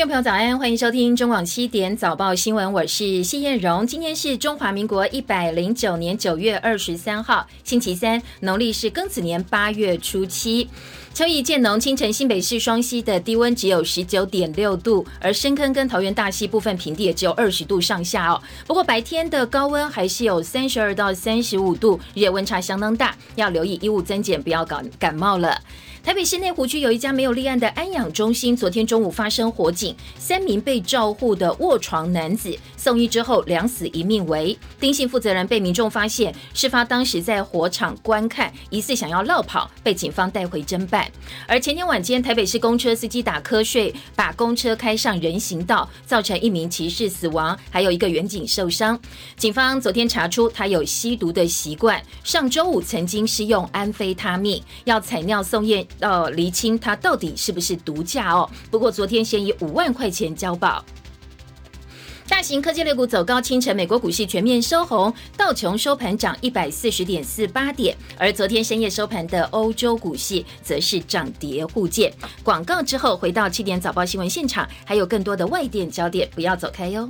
听众朋友早安，欢迎收听中广七点早报新闻，我是谢燕荣。今天是中华民国一百零九年九月二十三号，星期三，农历是庚子年八月初七。秋意渐浓，清晨新北市双溪的低温只有十九点六度，而深坑跟桃园大溪部分平地也只有二十度上下哦。不过白天的高温还是有三十二到三十五度，日夜温差相当大，要留意衣物增减，不要搞感冒了。台北市内湖区有一家没有立案的安养中心，昨天中午发生火警，三名被照护的卧床男子送医之后两死一命为。丁姓负责人被民众发现，事发当时在火场观看，疑似想要绕跑，被警方带回侦办。而前天晚间，台北市公车司机打瞌睡，把公车开上人行道，造成一名骑士死亡，还有一个远警受伤。警方昨天查出他有吸毒的习惯，上周五曾经施用安非他命，要采尿送验。到厘清他到底是不是毒驾哦。不过昨天先以五万块钱交保。大型科技类股走高，清晨美国股市全面收红，道琼收盘涨一百四十点四八点，而昨天深夜收盘的欧洲股市则是涨跌互见。广告之后回到七点早报新闻现场，还有更多的外电焦点，不要走开哟。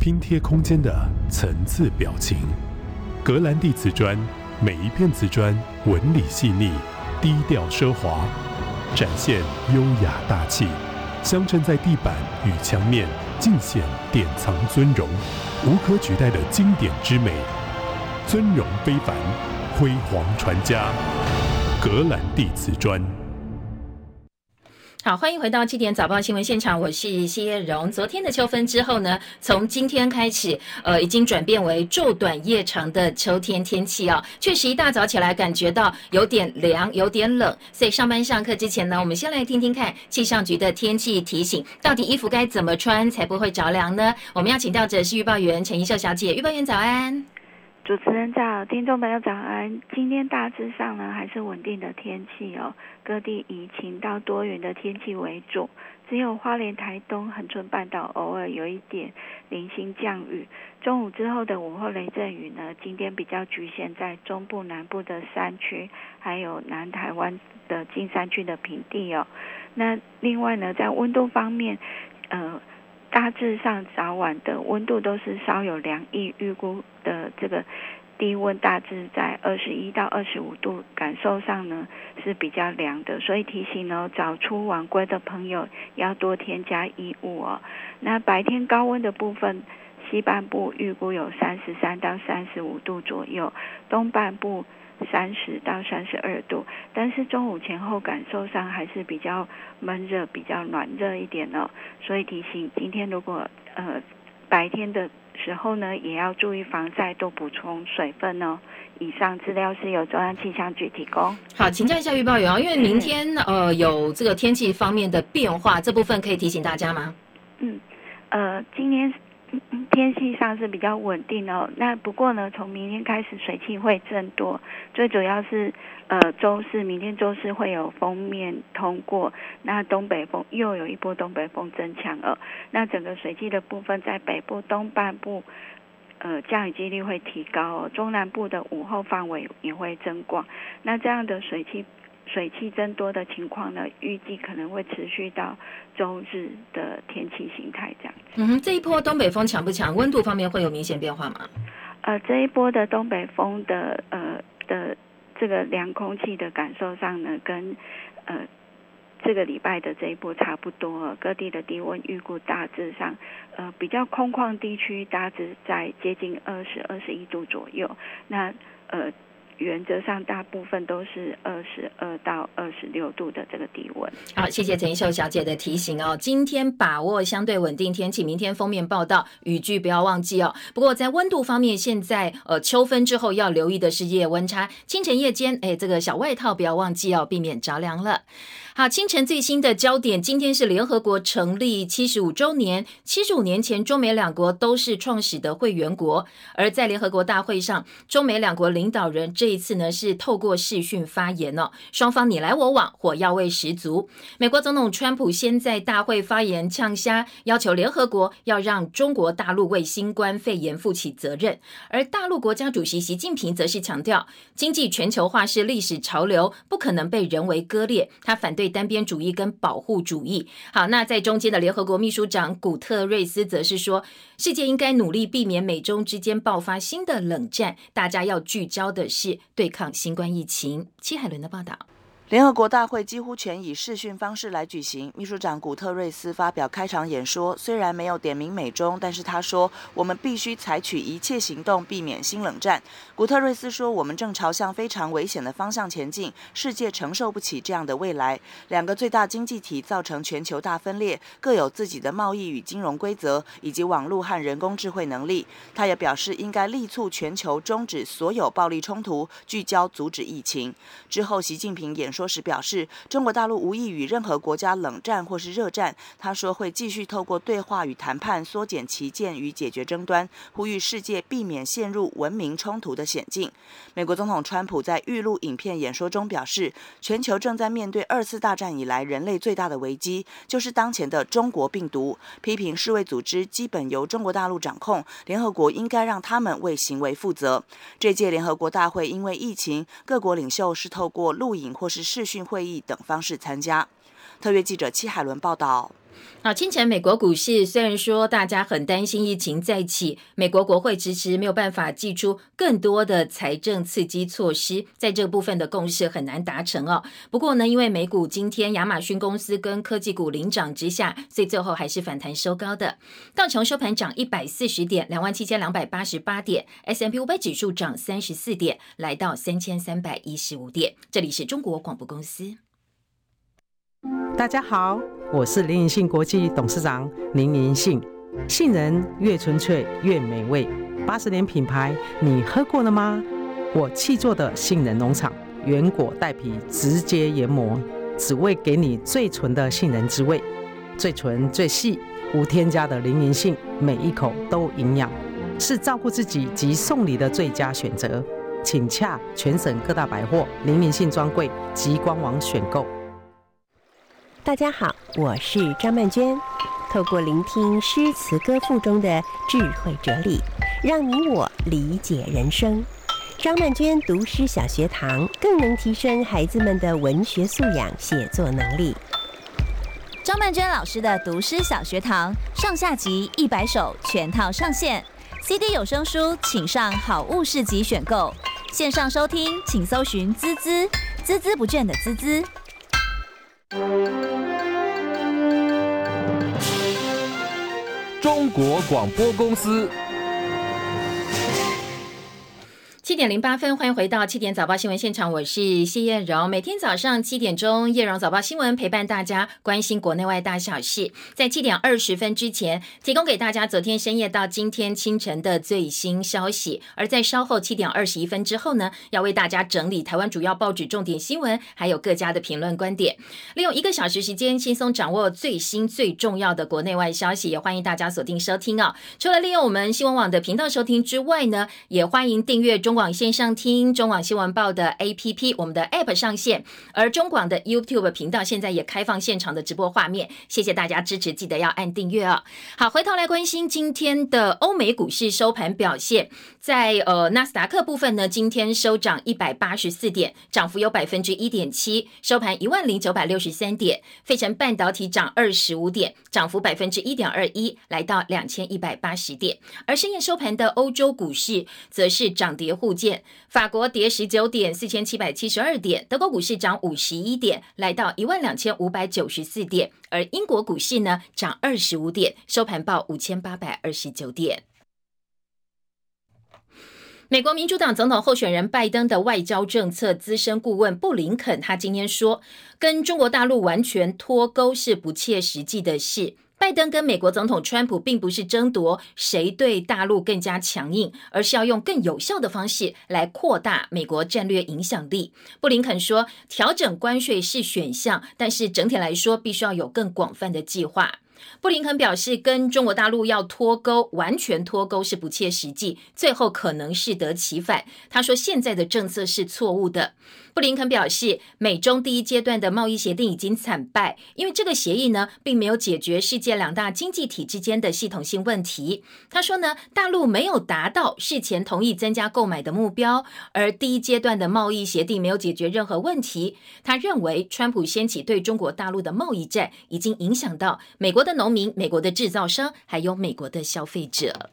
拼贴空间的层次表情，格兰蒂瓷砖，每一片瓷砖纹理细腻。低调奢华，展现优雅大气，镶嵌在地板与墙面，尽显典藏尊荣，无可取代的经典之美，尊荣非凡，辉煌传家，格兰蒂瓷砖。好，欢迎回到七点早报新闻现场，我是谢叶荣。昨天的秋分之后呢，从今天开始，呃，已经转变为昼短夜长的秋天天气啊。确实，一大早起来感觉到有点凉，有点冷。所以上班上课之前呢，我们先来听听看气象局的天气提醒，到底衣服该怎么穿才不会着凉呢？我们要请到的是预报员陈怡秀小姐，预报员早安。主持人早，听众朋友早安。今天大致上呢还是稳定的天气哦，各地以晴到多云的天气为主，只有花莲、台东、恒春半岛偶尔有一点零星降雨。中午之后的午后雷阵雨呢，今天比较局限在中部南部的山区，还有南台湾的金山区的平地哦。那另外呢，在温度方面，呃。大致上早晚的温度都是稍有凉意，预估的这个低温大致在二十一到二十五度，感受上呢是比较凉的，所以提醒呢早出晚归的朋友要多添加衣物哦。那白天高温的部分，西半部预估有三十三到三十五度左右，东半部。三十到三十二度，但是中午前后感受上还是比较闷热、比较暖热一点哦。所以提醒，今天如果呃白天的时候呢，也要注意防晒，多补充水分哦。以上资料是由中央气象局提供。好，请教一下预报员啊，因为明天呃有这个天气方面的变化，这部分可以提醒大家吗？嗯，呃，今天。天气上是比较稳定哦，那不过呢，从明天开始水汽会增多，最主要是呃周四，明天周四会有封面通过，那东北风又有一波东北风增强了，那整个水汽的部分在北部东半部，呃降雨几率会提高，中南部的午后范围也会增广，那这样的水汽。水汽增多的情况呢，预计可能会持续到周日的天气形态这样子。嗯哼，这一波东北风强不强？温度方面会有明显变化吗？呃，这一波的东北风的呃的这个凉空气的感受上呢，跟呃这个礼拜的这一波差不多。各地的低温预估大致上，呃比较空旷地区大致在接近二十二十一度左右。那呃。原则上，大部分都是二十二到二十六度的这个低温。好，谢谢陈秀小姐的提醒哦。今天把握相对稳定天气，明天封面报道雨具不要忘记哦。不过在温度方面，现在呃秋分之后要留意的是夜温差，清晨夜间哎这个小外套不要忘记哦，避免着凉了。好，清晨最新的焦点，今天是联合国成立七十五周年。七十五年前，中美两国都是创始的会员国，而在联合国大会上，中美两国领导人这这一次呢是透过视讯发言哦，双方你来我往，火药味十足。美国总统川普先在大会发言呛虾，要求联合国要让中国大陆为新冠肺炎负起责任，而大陆国家主席习近平则是强调，经济全球化是历史潮流，不可能被人为割裂。他反对单边主义跟保护主义。好，那在中间的联合国秘书长古特瑞斯则是说，世界应该努力避免美中之间爆发新的冷战，大家要聚焦的是对抗新冠疫情。戚海伦的报道。联合国大会几乎全以视讯方式来举行。秘书长古特瑞斯发表开场演说，虽然没有点名美中，但是他说：“我们必须采取一切行动，避免新冷战。”古特瑞斯说：“我们正朝向非常危险的方向前进，世界承受不起这样的未来。两个最大经济体造成全球大分裂，各有自己的贸易与金融规则，以及网络和人工智慧能力。”他也表示，应该力促全球终止所有暴力冲突，聚焦阻止疫情。之后，习近平演。说时表示，中国大陆无意与任何国家冷战或是热战。他说会继续透过对话与谈判缩减旗舰与解决争端，呼吁世界避免陷入文明冲突的险境。美国总统川普在预录影片演说中表示，全球正在面对二次大战以来人类最大的危机，就是当前的中国病毒。批评世卫组织基本由中国大陆掌控，联合国应该让他们为行为负责。这届联合国大会因为疫情，各国领袖是透过录影或是。视讯会议等方式参加。特约记者戚海伦报道。好，清晨美国股市虽然说大家很担心疫情再起，美国国会迟迟没有办法寄出更多的财政刺激措施，在这部分的共识很难达成哦。不过呢，因为美股今天亚马逊公司跟科技股领涨之下，所以最后还是反弹收高的。道琼收盘涨一百四十点，两万七千两百八十八点；S M P 五百指数涨三十四点，来到三千三百一十五点。这里是中国广播公司。大家好，我是林隐信国际董事长林银信。杏仁越纯粹越美味，八十年品牌，你喝过了吗？我气做的杏仁农场，原果带皮，直接研磨，只为给你最纯的杏仁滋味，最纯最细，无添加的林银信，每一口都营养，是照顾自己及送礼的最佳选择。请洽全省各大百货林银信专柜及官网选购。大家好，我是张曼娟。透过聆听诗词歌赋中的智慧哲理，让你我理解人生。张曼娟读诗小学堂更能提升孩子们的文学素养、写作能力。张曼娟老师的读诗小学堂上下集一百首全套上线，CD 有声书请上好物市集选购。线上收听请搜寻“滋滋滋滋不倦”的“滋滋”。中国广播公司。七点零八分，欢迎回到七点早报新闻现场，我是谢艳荣。每天早上七点钟，艳荣早报新闻陪伴大家关心国内外大小事。在七点二十分之前，提供给大家昨天深夜到今天清晨的最新消息。而在稍后七点二十一分之后呢，要为大家整理台湾主要报纸重点新闻，还有各家的评论观点。利用一个小时时间，轻松掌握最新最重要的国内外消息。也欢迎大家锁定收听哦。除了利用我们新闻网的频道收听之外呢，也欢迎订阅中。网线上听中网新闻报的 APP，我们的 App 上线，而中广的 YouTube 频道现在也开放现场的直播画面，谢谢大家支持，记得要按订阅哦。好，回头来关心今天的欧美股市收盘表现，在呃纳斯达克部分呢，今天收涨一百八十四点，涨幅有百分之一点七，收盘一万零九百六十三点。费城半导体涨二十五点，涨幅百分之一点二一，来到两千一百八十点。而深夜收盘的欧洲股市则是涨跌互。部件，法国跌十九点，四千七百七十二点；德国股市涨五十一点，来到一万两千五百九十四点；而英国股市呢，涨二十五点，收盘报五千八百二十九点。美国民主党总统候选人拜登的外交政策资深顾问布林肯，他今天说，跟中国大陆完全脱钩是不切实际的事。拜登跟美国总统川普并不是争夺谁对大陆更加强硬，而是要用更有效的方式来扩大美国战略影响力。布林肯说，调整关税是选项，但是整体来说，必须要有更广泛的计划。布林肯表示，跟中国大陆要脱钩，完全脱钩是不切实际，最后可能适得其反。他说，现在的政策是错误的。布林肯表示，美中第一阶段的贸易协定已经惨败，因为这个协议呢，并没有解决世界两大经济体之间的系统性问题。他说呢，大陆没有达到事前同意增加购买的目标，而第一阶段的贸易协定没有解决任何问题。他认为，川普掀起对中国大陆的贸易战，已经影响到美国的农民、美国的制造商，还有美国的消费者。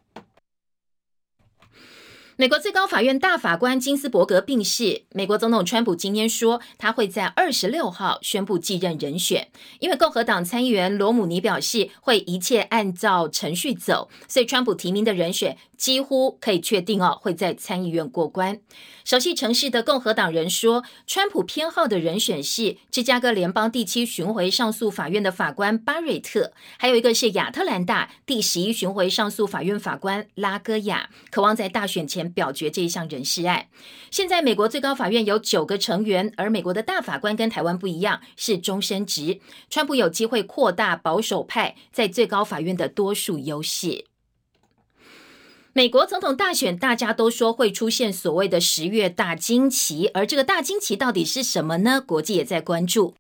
美国最高法院大法官金斯伯格病逝。美国总统川普今天说，他会在二十六号宣布继任人选。因为共和党参议员罗姆尼表示会一切按照程序走，所以川普提名的人选几乎可以确定哦会在参议院过关。熟悉城市的共和党人说，川普偏好的人选是芝加哥联邦第七巡回上诉法院的法官巴瑞特，还有一个是亚特兰大第十一巡回上诉法院法官拉戈亚，渴望在大选前。表决这一项人事案。现在美国最高法院有九个成员，而美国的大法官跟台湾不一样，是终身职。川普有机会扩大保守派在最高法院的多数优势。美国总统大选，大家都说会出现所谓的十月大惊奇，而这个大惊奇到底是什么呢？国际也在关注。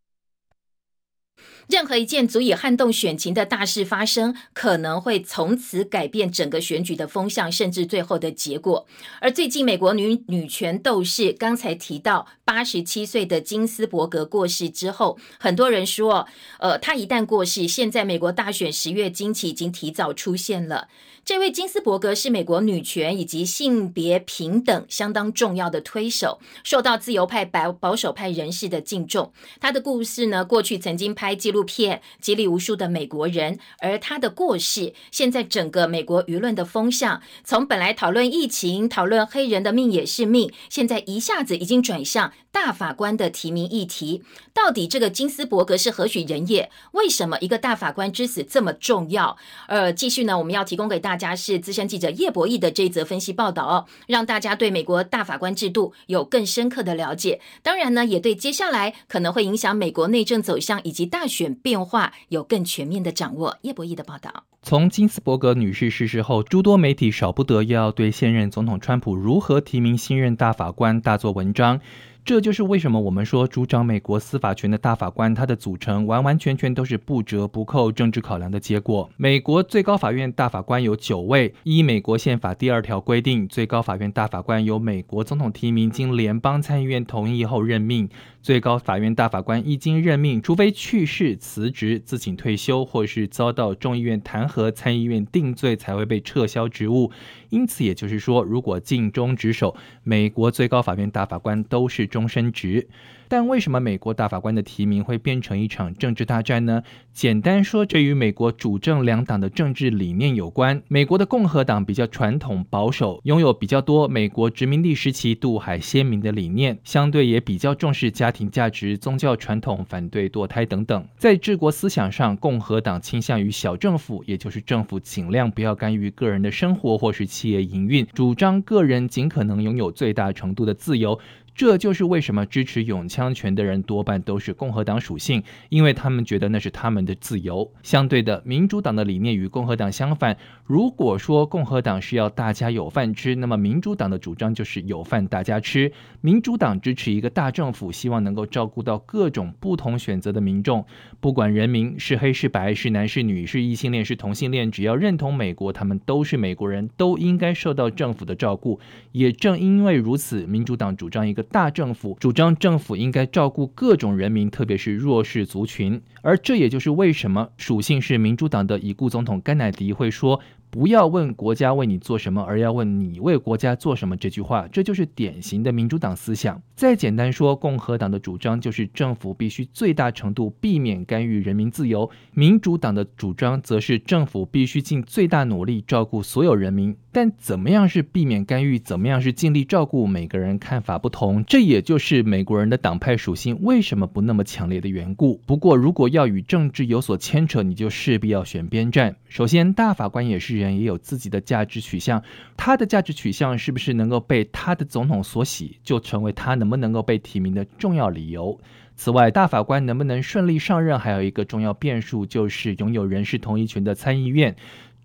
任何一件足以撼动选情的大事发生，可能会从此改变整个选举的风向，甚至最后的结果。而最近，美国女女权斗士刚才提到，八十七岁的金斯伯格过世之后，很多人说，呃，她一旦过世，现在美国大选十月惊奇已经提早出现了。这位金斯伯格是美国女权以及性别平等相当重要的推手，受到自由派保保守派人士的敬重。他的故事呢，过去曾经拍纪录片，激励无数的美国人。而他的过世，现在整个美国舆论的风向，从本来讨论疫情、讨论黑人的命也是命，现在一下子已经转向大法官的提名议题。到底这个金斯伯格是何许人也？为什么一个大法官之死这么重要？呃，继续呢，我们要提供给大。大家是资深记者叶博弈的这一则分析报道哦，让大家对美国大法官制度有更深刻的了解。当然呢，也对接下来可能会影响美国内政走向以及大选变化有更全面的掌握。叶博弈的报道：从金斯伯格女士逝世后，诸多媒体少不得要对现任总统川普如何提名新任大法官大做文章。这就是为什么我们说主掌美国司法权的大法官，他的组成完完全全都是不折不扣政治考量的结果。美国最高法院大法官有九位，依美国宪法第二条规定，最高法院大法官由美国总统提名，经联邦参议院同意后任命。最高法院大法官一经任命，除非去世、辞职、自请退休，或是遭到众议院弹劾、参议院定罪，才会被撤销职务。因此，也就是说，如果尽忠职守，美国最高法院大法官都是终身职。但为什么美国大法官的提名会变成一场政治大战呢？简单说，这与美国主政两党的政治理念有关。美国的共和党比较传统保守，拥有比较多美国殖民地时期渡海鲜明的理念，相对也比较重视家庭价值、宗教传统，反对堕胎等等。在治国思想上，共和党倾向于小政府，也就是政府尽量不要干预个人的生活或是企业营运，主张个人尽可能拥有最大程度的自由。这就是为什么支持永枪权的人多半都是共和党属性，因为他们觉得那是他们的自由。相对的，民主党的理念与共和党相反。如果说共和党是要大家有饭吃，那么民主党的主张就是有饭大家吃。民主党支持一个大政府，希望能够照顾到各种不同选择的民众，不管人民是黑是白，是男是女，是异性恋是同性恋，只要认同美国，他们都是美国人，都应该受到政府的照顾。也正因为如此，民主党主张一个。大政府主张政府应该照顾各种人民，特别是弱势族群，而这也就是为什么属性是民主党的已故总统甘乃迪会说。不要问国家为你做什么，而要问你为国家做什么。这句话，这就是典型的民主党思想。再简单说，共和党的主张就是政府必须最大程度避免干预人民自由；民主党的主张则是政府必须尽最大努力照顾所有人民。但怎么样是避免干预，怎么样是尽力照顾，每个人看法不同。这也就是美国人的党派属性为什么不那么强烈的缘故。不过，如果要与政治有所牵扯，你就势必要选边站。首先，大法官也是人。也有自己的价值取向，他的价值取向是不是能够被他的总统所喜，就成为他能不能够被提名的重要理由。此外，大法官能不能顺利上任，还有一个重要变数，就是拥有人事同意权的参议院。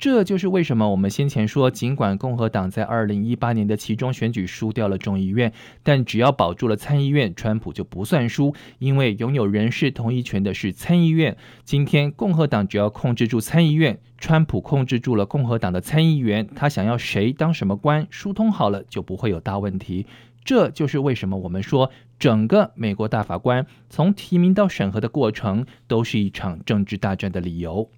这就是为什么我们先前说，尽管共和党在二零一八年的其中选举输掉了众议院，但只要保住了参议院，川普就不算输，因为拥有人事同意权的是参议院。今天共和党只要控制住参议院，川普控制住了共和党的参议员，他想要谁当什么官，疏通好了就不会有大问题。这就是为什么我们说，整个美国大法官从提名到审核的过程，都是一场政治大战的理由。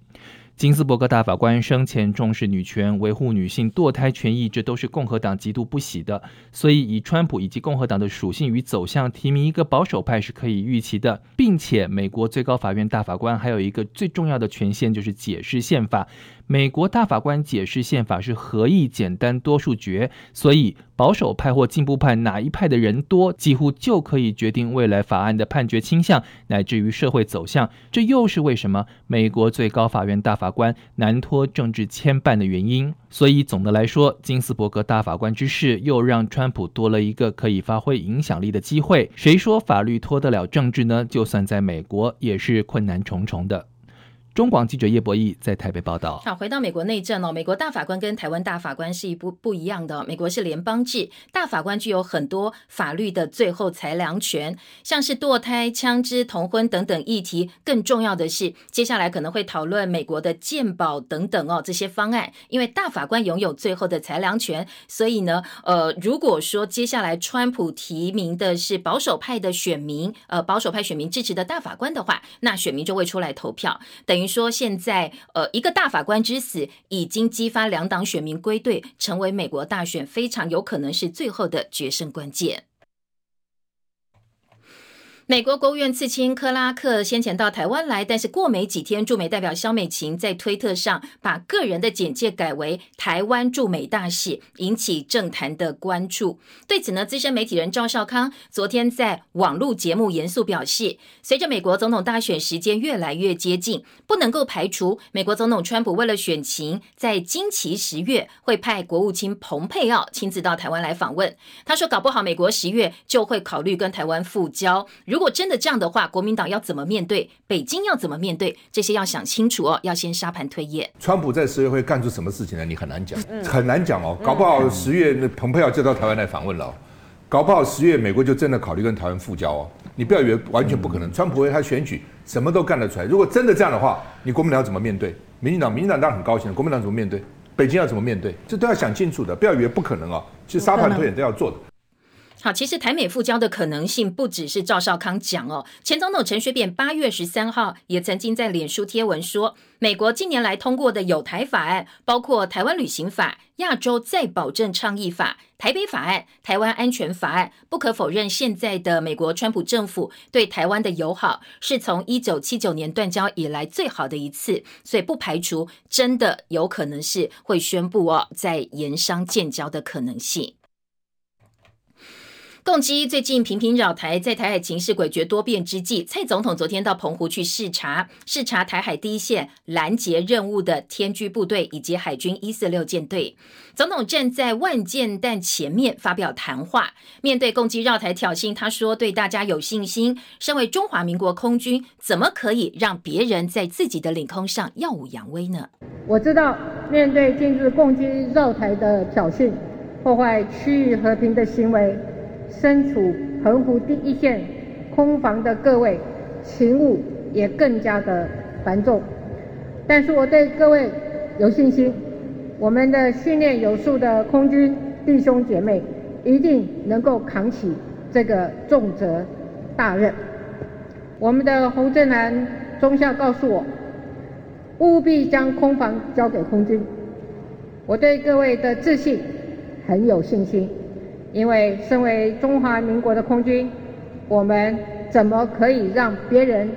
金斯伯格大法官生前重视女权，维护女性堕胎权益，这都是共和党极度不喜的。所以，以川普以及共和党的属性与走向，提名一个保守派是可以预期的。并且，美国最高法院大法官还有一个最重要的权限，就是解释宪法。美国大法官解释宪法是合议简单多数决，所以保守派或进步派哪一派的人多，几乎就可以决定未来法案的判决倾向，乃至于社会走向。这又是为什么美国最高法院大法官难脱政治牵绊的原因。所以总的来说，金斯伯格大法官之事又让川普多了一个可以发挥影响力的机会。谁说法律脱得了政治呢？就算在美国，也是困难重重的。中广记者叶博弈在台北报道。好，回到美国内政哦，美国大法官跟台湾大法官是一不不一样的。美国是联邦制，大法官具有很多法律的最后裁量权，像是堕胎、枪支、同婚等等议题。更重要的是，接下来可能会讨论美国的健保等等哦这些方案。因为大法官拥有最后的裁量权，所以呢，呃，如果说接下来川普提名的是保守派的选民，呃，保守派选民支持的大法官的话，那选民就会出来投票，等于。说现在，呃，一个大法官之死已经激发两党选民归队，成为美国大选非常有可能是最后的决胜关键。美国国务院次卿克拉克先前到台湾来，但是过没几天，驻美代表肖美琴在推特上把个人的简介改为台湾驻美大使，引起政坛的关注。对此呢，资深媒体人赵少康昨天在网络节目严肃表示，随着美国总统大选时间越来越接近，不能够排除美国总统川普为了选情，在今期十月会派国务卿蓬佩奥亲自到台湾来访问。他说，搞不好美国十月就会考虑跟台湾复交。如真的这样的话，国民党要怎么面对？北京要怎么面对？这些要想清楚哦，要先沙盘推演。川普在十月会干出什么事情呢？你很难讲，很难讲哦。搞不好十月那蓬佩奥就到台湾来访问了，搞不好十月美国就真的考虑跟台湾复交哦。你不要以为完全不可能，川普为他选举什么都干得出来。如果真的这样的话，你国民党要怎么面对？民进党，民进党当然很高兴，国民党怎么面对？北京要怎么面对？这都要想清楚的，不要以为不可能哦。其实沙盘推演都要做的。好，其实台美复交的可能性不只是赵少康讲哦，前总统陈水扁八月十三号也曾经在脸书贴文说，美国近年来通过的有台法案，包括台湾旅行法、亚洲再保证倡议法、台北法案、台湾安全法案，不可否认，现在的美国川普政府对台湾的友好，是从一九七九年断交以来最好的一次，所以不排除真的有可能是会宣布哦，在盐商建交的可能性。共机最近频频扰台，在台海情势诡谲多变之际，蔡总统昨天到澎湖去视察，视察台海第一线拦截任务的天居部队以及海军一四六舰队。总统站在万舰弹前面发表谈话，面对共机绕台挑衅，他说：“对大家有信心。身为中华民国空军，怎么可以让别人在自己的领空上耀武扬威呢？”我知道，面对近日共机绕台的挑衅，破坏区域和平的行为。身处澎湖第一线空防的各位，勤务也更加的繁重。但是我对各位有信心，我们的训练有素的空军弟兄姐妹一定能够扛起这个重责大任。我们的洪振南中校告诉我，务必将空防交给空军。我对各位的自信很有信心。因为身为中华民国的空军，我们怎么可以让别人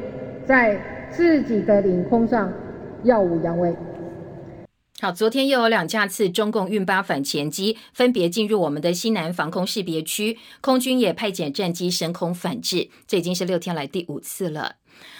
在自己的领空上耀武扬威？好，昨天又有两架次中共运八反潜机分别进入我们的西南防空识别区，空军也派遣战机升空反制，这已经是六天来第五次了。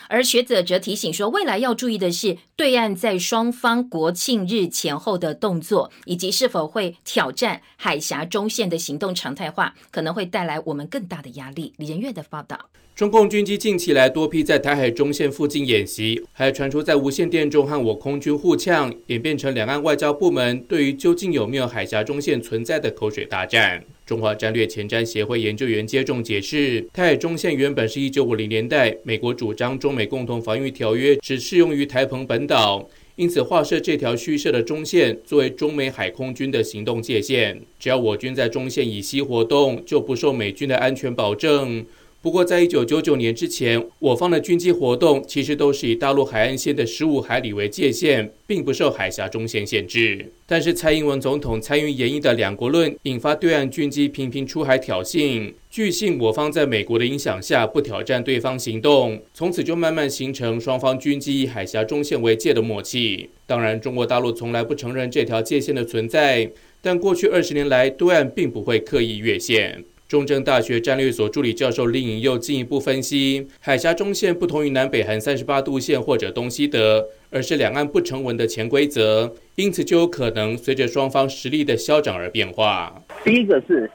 而学者则提醒说，未来要注意的是，对岸在双方国庆日前后的动作，以及是否会挑战海峡中线的行动常态化，可能会带来我们更大的压力。李仁月的报道。中共军机近期来多批在台海中线附近演习，还传出在无线电中和我空军互呛，演变成两岸外交部门对于究竟有没有海峡中线存在的口水大战。中华战略前瞻协会研究员接种解释，台海中线原本是一九五零年代美国主张中美共同防御条约只适用于台澎本岛，因此划设这条虚设的中线作为中美海空军的行动界限。只要我军在中线以西活动，就不受美军的安全保证。不过，在一九九九年之前，我方的军机活动其实都是以大陆海岸线的十五海里为界限，并不受海峡中线限制。但是，蔡英文总统参与演绎的两国论，引发对岸军机频频出海挑衅。据信，我方在美国的影响下，不挑战对方行动，从此就慢慢形成双方军机以海峡中线为界的默契。当然，中国大陆从来不承认这条界限的存在，但过去二十年来，对岸并不会刻意越线。中正大学战略所助理教授林颖又进一步分析，海峡中线不同于南北韩三十八度线或者东西德，而是两岸不成文的潜规则，因此就有可能随着双方实力的消长而变化。第一个是，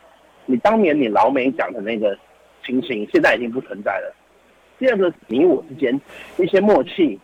你当年你老美讲的那个情形，现在已经不存在了。第二个，你我之间一些默契，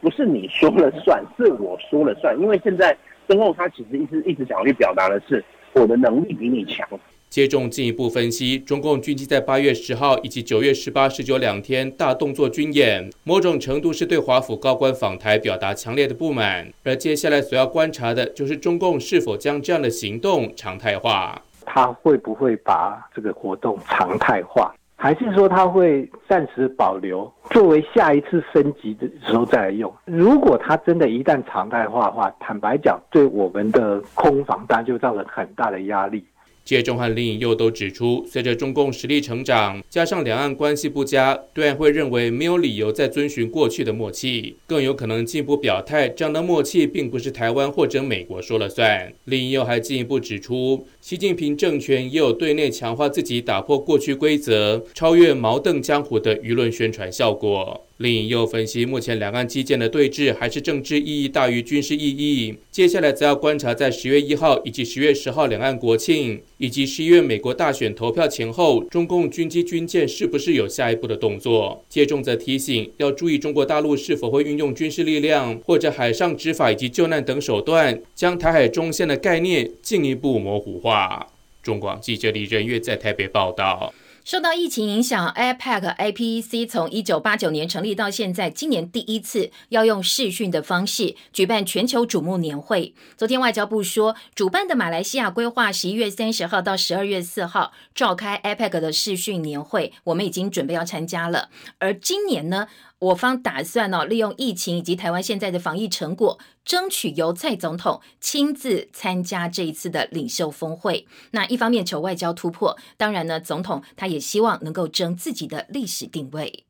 不是你说了算，是我说了算，因为现在中共他其实一直一直想要去表达的是，我的能力比你强。接种进一步分析，中共军机在八月十号以及九月十八、十九两天大动作军演，某种程度是对华府高官访台表达强烈的不满。而接下来所要观察的就是中共是否将这样的行动常态化。他会不会把这个活动常态化，还是说他会暂时保留，作为下一次升级的时候再来用？如果他真的一旦常态化的话，坦白讲，对我们的空防当然就造成很大的压力。谢中和林颖又都指出，随着中共实力成长，加上两岸关系不佳，对岸会认为没有理由再遵循过去的默契，更有可能进一步表态，这样的默契并不是台湾或者美国说了算。林颖又还进一步指出，习近平政权也有对内强化自己打破过去规则、超越矛盾江湖的舆论宣传效果。另一又分析，目前两岸基建的对峙还是政治意义大于军事意义。接下来则要观察，在十月一号以及十月十号两岸国庆，以及十一月美国大选投票前后，中共军机军舰是不是有下一步的动作？接种则提醒，要注意中国大陆是否会运用军事力量或者海上执法以及救难等手段，将台海中线的概念进一步模糊化。中广记者李仁月在台北报道。受到疫情影响，APEC APEC 从一九八九年成立到现在，今年第一次要用视讯的方式举办全球瞩目年会。昨天外交部说，主办的马来西亚规划十一月三十号到十二月四号召开 APEC 的视讯年会，我们已经准备要参加了。而今年呢？我方打算呢，利用疫情以及台湾现在的防疫成果，争取由蔡总统亲自参加这一次的领袖峰会。那一方面求外交突破，当然呢，总统他也希望能够争自己的历史定位。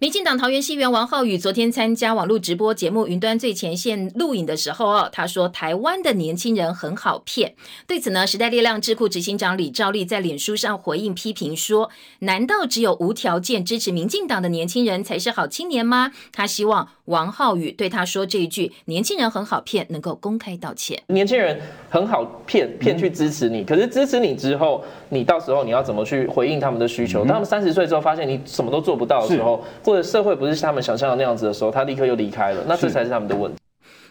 民进党桃园市议员王浩宇昨天参加网络直播节目《云端最前线》录影的时候哦，他说台湾的年轻人很好骗。对此呢，时代力量智库执行长李兆立在脸书上回应批评说：“难道只有无条件支持民进党的年轻人才是好青年吗？”他希望王浩宇对他说这一句“年轻人很好骗”能够公开道歉。年轻人很好骗，骗去支持你，可是支持你之后，你到时候你要怎么去回应他们的需求？当他们三十岁之后发现你什么都做不到的时候。或者社会不是他们想象的那样子的时候，他立刻又离开了，那这才是他们的问题。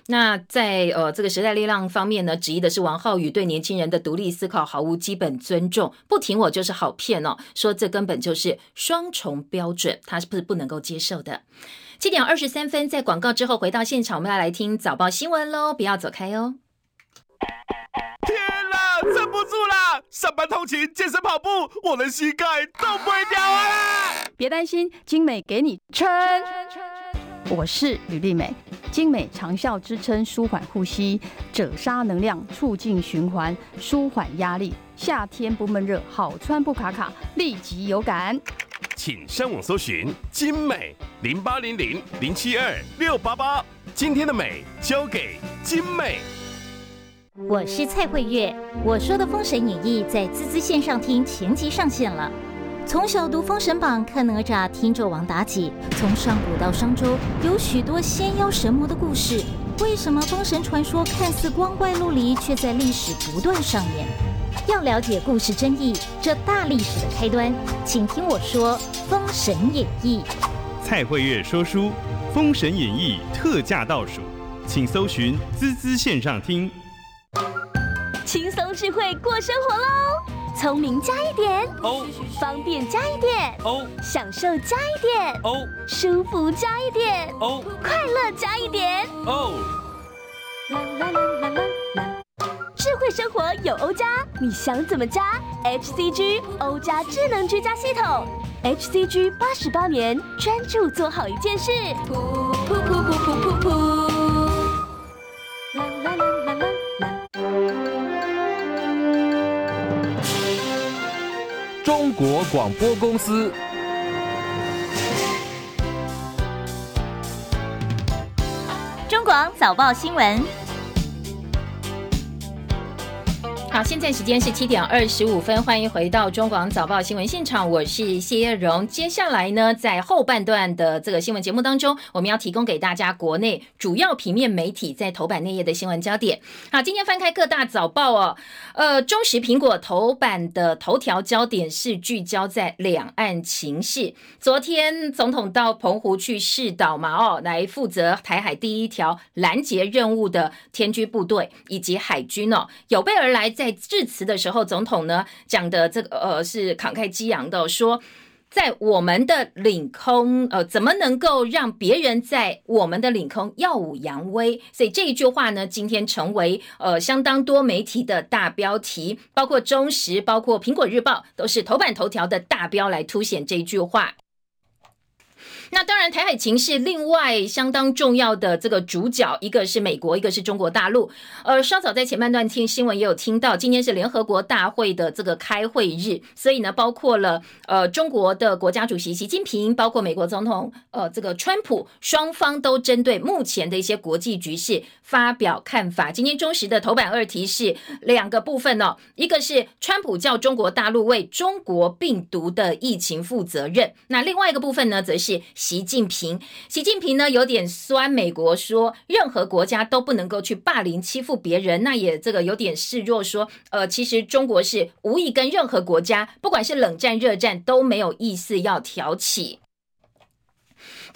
那在呃这个时代力量方面呢，质疑的是王浩宇对年轻人的独立思考毫无基本尊重，不挺我就是好骗哦，说这根本就是双重标准，他是不是不能够接受的？七点二十三分，在广告之后回到现场，我们要来听早报新闻喽，不要走开哦。天啦，撑不住啦！上班通勤、健身跑步，我的膝盖都不会掉啊！别担心，精美给你撑。我是吕丽美，精美长效支撑，舒缓呼吸，褶纱能量，促进循环，舒缓压力。夏天不闷热，好穿不卡卡，立即有感。请上网搜寻精美零八零零零七二六八八，今天的美交给精美。我是蔡慧月，我说的《封神演义》在滋滋线上听前集上线了。从小读《封神榜》看哪吒，听纣王妲己，从上古到商周，有许多仙妖神魔的故事。为什么封神传说看似光怪陆离，却在历史不断上演？要了解故事真意，这大历史的开端，请听我说《封神演义》。蔡慧月说书，《封神演义》特价倒数，请搜寻滋滋线上听。轻松智慧过生活喽！聪明加一点哦，方便加一点哦，享受加一点哦，舒服加一点哦，快乐加一点哦。啦啦啦啦啦啦！智慧生活有欧加，你想怎么加？HCG 欧加智能居家系统，HCG 八十八年专注做好一件事。噗噗噗噗噗噗噗！中国广播公司。中广早报新闻。好，现在时间是七点二十五分，欢迎回到中广早报新闻现场，我是谢叶荣。接下来呢，在后半段的这个新闻节目当中，我们要提供给大家国内主要平面媒体在头版内页的新闻焦点。好，今天翻开各大早报哦，呃，中时、苹果头版的头条焦点是聚焦在两岸情势。昨天总统到澎湖去试导嘛，哦，来负责台海第一条拦截任务的天军部队以及海军哦，有备而来。在致辞的时候，总统呢讲的这个呃是慷慨激昂的，说在我们的领空，呃，怎么能够让别人在我们的领空耀武扬威？所以这一句话呢，今天成为呃相当多媒体的大标题，包括中时、包括苹果日报，都是头版头条的大标来凸显这一句话。那当然，台海情势另外相当重要的这个主角，一个是美国，一个是中国大陆。呃，稍早在前半段听新闻也有听到，今天是联合国大会的这个开会日，所以呢，包括了呃中国的国家主席习近平，包括美国总统呃这个川普，双方都针对目前的一些国际局势发表看法。今天中时的头版二题是两个部分哦，一个是川普叫中国大陆为中国病毒的疫情负责任，那另外一个部分呢，则是。习近平，习近平呢有点酸美国，说任何国家都不能够去霸凌欺负别人，那也这个有点示弱，说呃，其实中国是无意跟任何国家，不管是冷战热战都没有意思要挑起。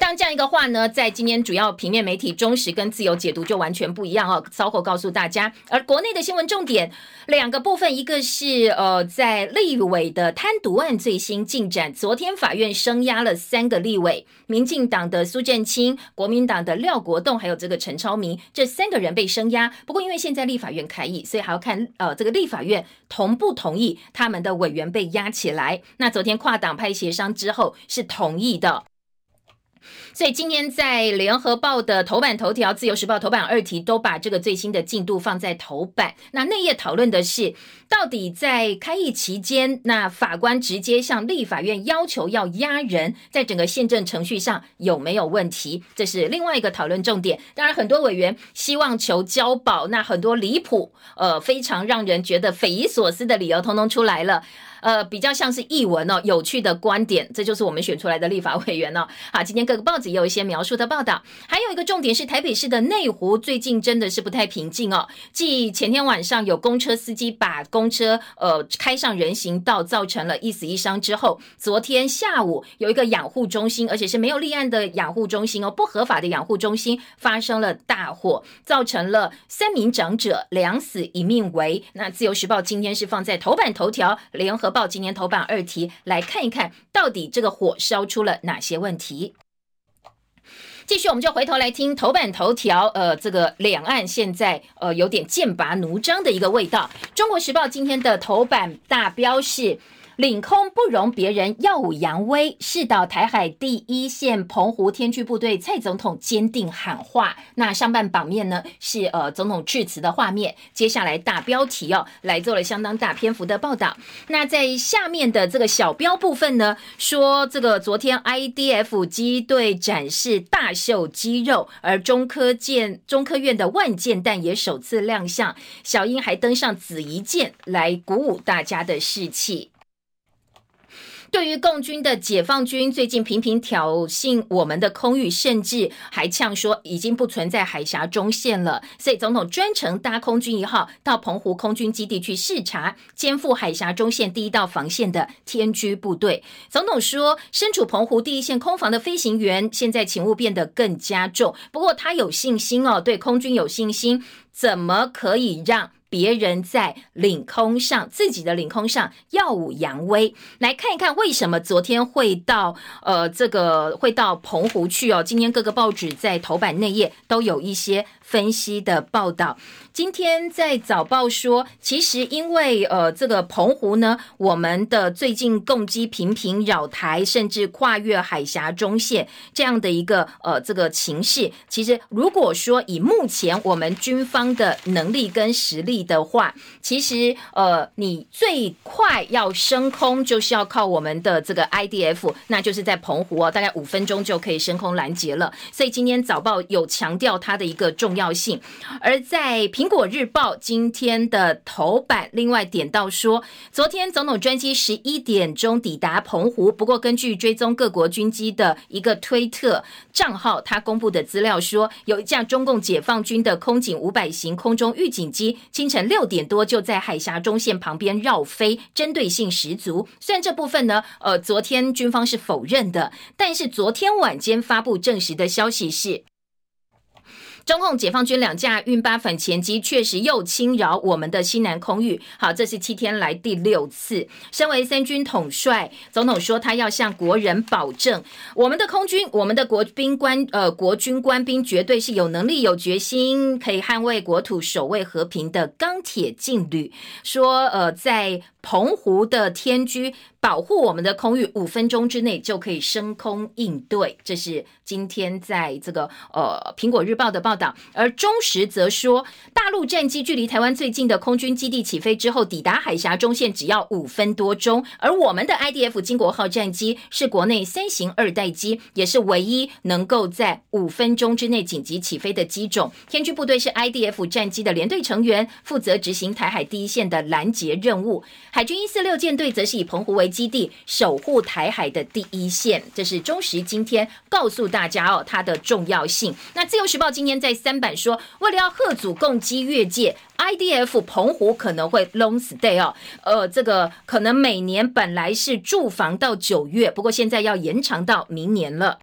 当这样一个话呢，在今天主要平面媒体中时跟自由解读就完全不一样哦。稍后告诉大家，而国内的新闻重点两个部分，一个是呃，在立委的贪渎案最新进展，昨天法院声押了三个立委，民进党的苏振清、国民党的廖国栋，还有这个陈超明，这三个人被声押。不过因为现在立法院开议，所以还要看呃这个立法院同不同意他们的委员被押起来。那昨天跨党派协商之后是同意的。所以今天在联合报的头版头条、自由时报头版二题都把这个最新的进度放在头版。那内页讨论的是，到底在开议期间，那法官直接向立法院要求要押人，在整个宪政程序上有没有问题？这是另外一个讨论重点。当然，很多委员希望求交保，那很多离谱、呃，非常让人觉得匪夷所思的理由，通通出来了。呃，比较像是译文哦，有趣的观点，这就是我们选出来的立法委员哦。好，今天各个报纸也有一些描述的报道，还有一个重点是台北市的内湖最近真的是不太平静哦。继前天晚上有公车司机把公车呃开上人行道，造成了一死一伤之后，昨天下午有一个养护中心，而且是没有立案的养护中心哦，不合法的养护中心发生了大火，造成了三名长者两死一命危。那自由时报今天是放在头版头条，联合。报今年头版二题来看一看到底这个火烧出了哪些问题。继续，我们就回头来听头版头条。呃，这个两岸现在呃有点剑拔弩张的一个味道。中国时报今天的头版大标是。领空不容别人耀武扬威，是到台海第一线澎湖天驱部队蔡总统坚定喊话。那上半版面呢是呃总统致辞的画面，接下来大标题哦来做了相当大篇幅的报道。那在下面的这个小标部分呢，说这个昨天 IDF 机队展示大秀肌肉，而中科舰中科院的万箭弹也首次亮相，小英还登上紫夷舰来鼓舞大家的士气。对于共军的解放军最近频频挑衅我们的空域，甚至还呛说已经不存在海峡中线了。所以总统专程搭空军一号到澎湖空军基地去视察，肩负海峡中线第一道防线的天居部队。总统说，身处澎湖第一线空防的飞行员，现在勤务变得更加重。不过他有信心哦，对空军有信心，怎么可以让？别人在领空上，自己的领空上耀武扬威，来看一看为什么昨天会到呃这个会到澎湖去哦。今天各个报纸在头版内页都有一些分析的报道。今天在早报说，其实因为呃这个澎湖呢，我们的最近攻击频频扰台，甚至跨越海峡中线这样的一个呃这个情势，其实如果说以目前我们军方的能力跟实力的话，其实呃你最快要升空，就是要靠我们的这个 IDF，那就是在澎湖哦，大概五分钟就可以升空拦截了。所以今天早报有强调它的一个重重要性，而在。苹果日报今天的头版，另外点到说，昨天总统专机十一点钟抵达澎湖。不过，根据追踪各国军机的一个推特账号，他公布的资料说，有一架中共解放军的空警五百型空中预警机，清晨六点多就在海峡中线旁边绕飞，针对性十足。虽然这部分呢，呃，昨天军方是否认的，但是昨天晚间发布证实的消息是。中共解放军两架运八反潜机确实又侵扰我们的西南空域。好，这是七天来第六次。身为三军统帅，总统说他要向国人保证，我们的空军、我们的国兵官呃国军官兵绝对是有能力、有决心，可以捍卫国土、守卫和平的钢铁劲旅。说呃，在澎湖的天居。保护我们的空域，五分钟之内就可以升空应对。这是今天在这个呃《苹果日报》的报道。而中时则说，大陆战机距离台湾最近的空军基地起飞之后，抵达海峡中线只要五分多钟。而我们的 IDF 金国号战机是国内三型二代机，也是唯一能够在五分钟之内紧急起飞的机种。天军部队是 IDF 战机的连队成员，负责执行台海第一线的拦截任务。海军一四六舰队则是以澎湖为基地守护台海的第一线，这是中时今天告诉大家哦，它的重要性。那自由时报今天在三版说，为了要贺阻攻击越界，IDF 澎湖可能会 long stay 哦，呃，这个可能每年本来是驻防到九月，不过现在要延长到明年了。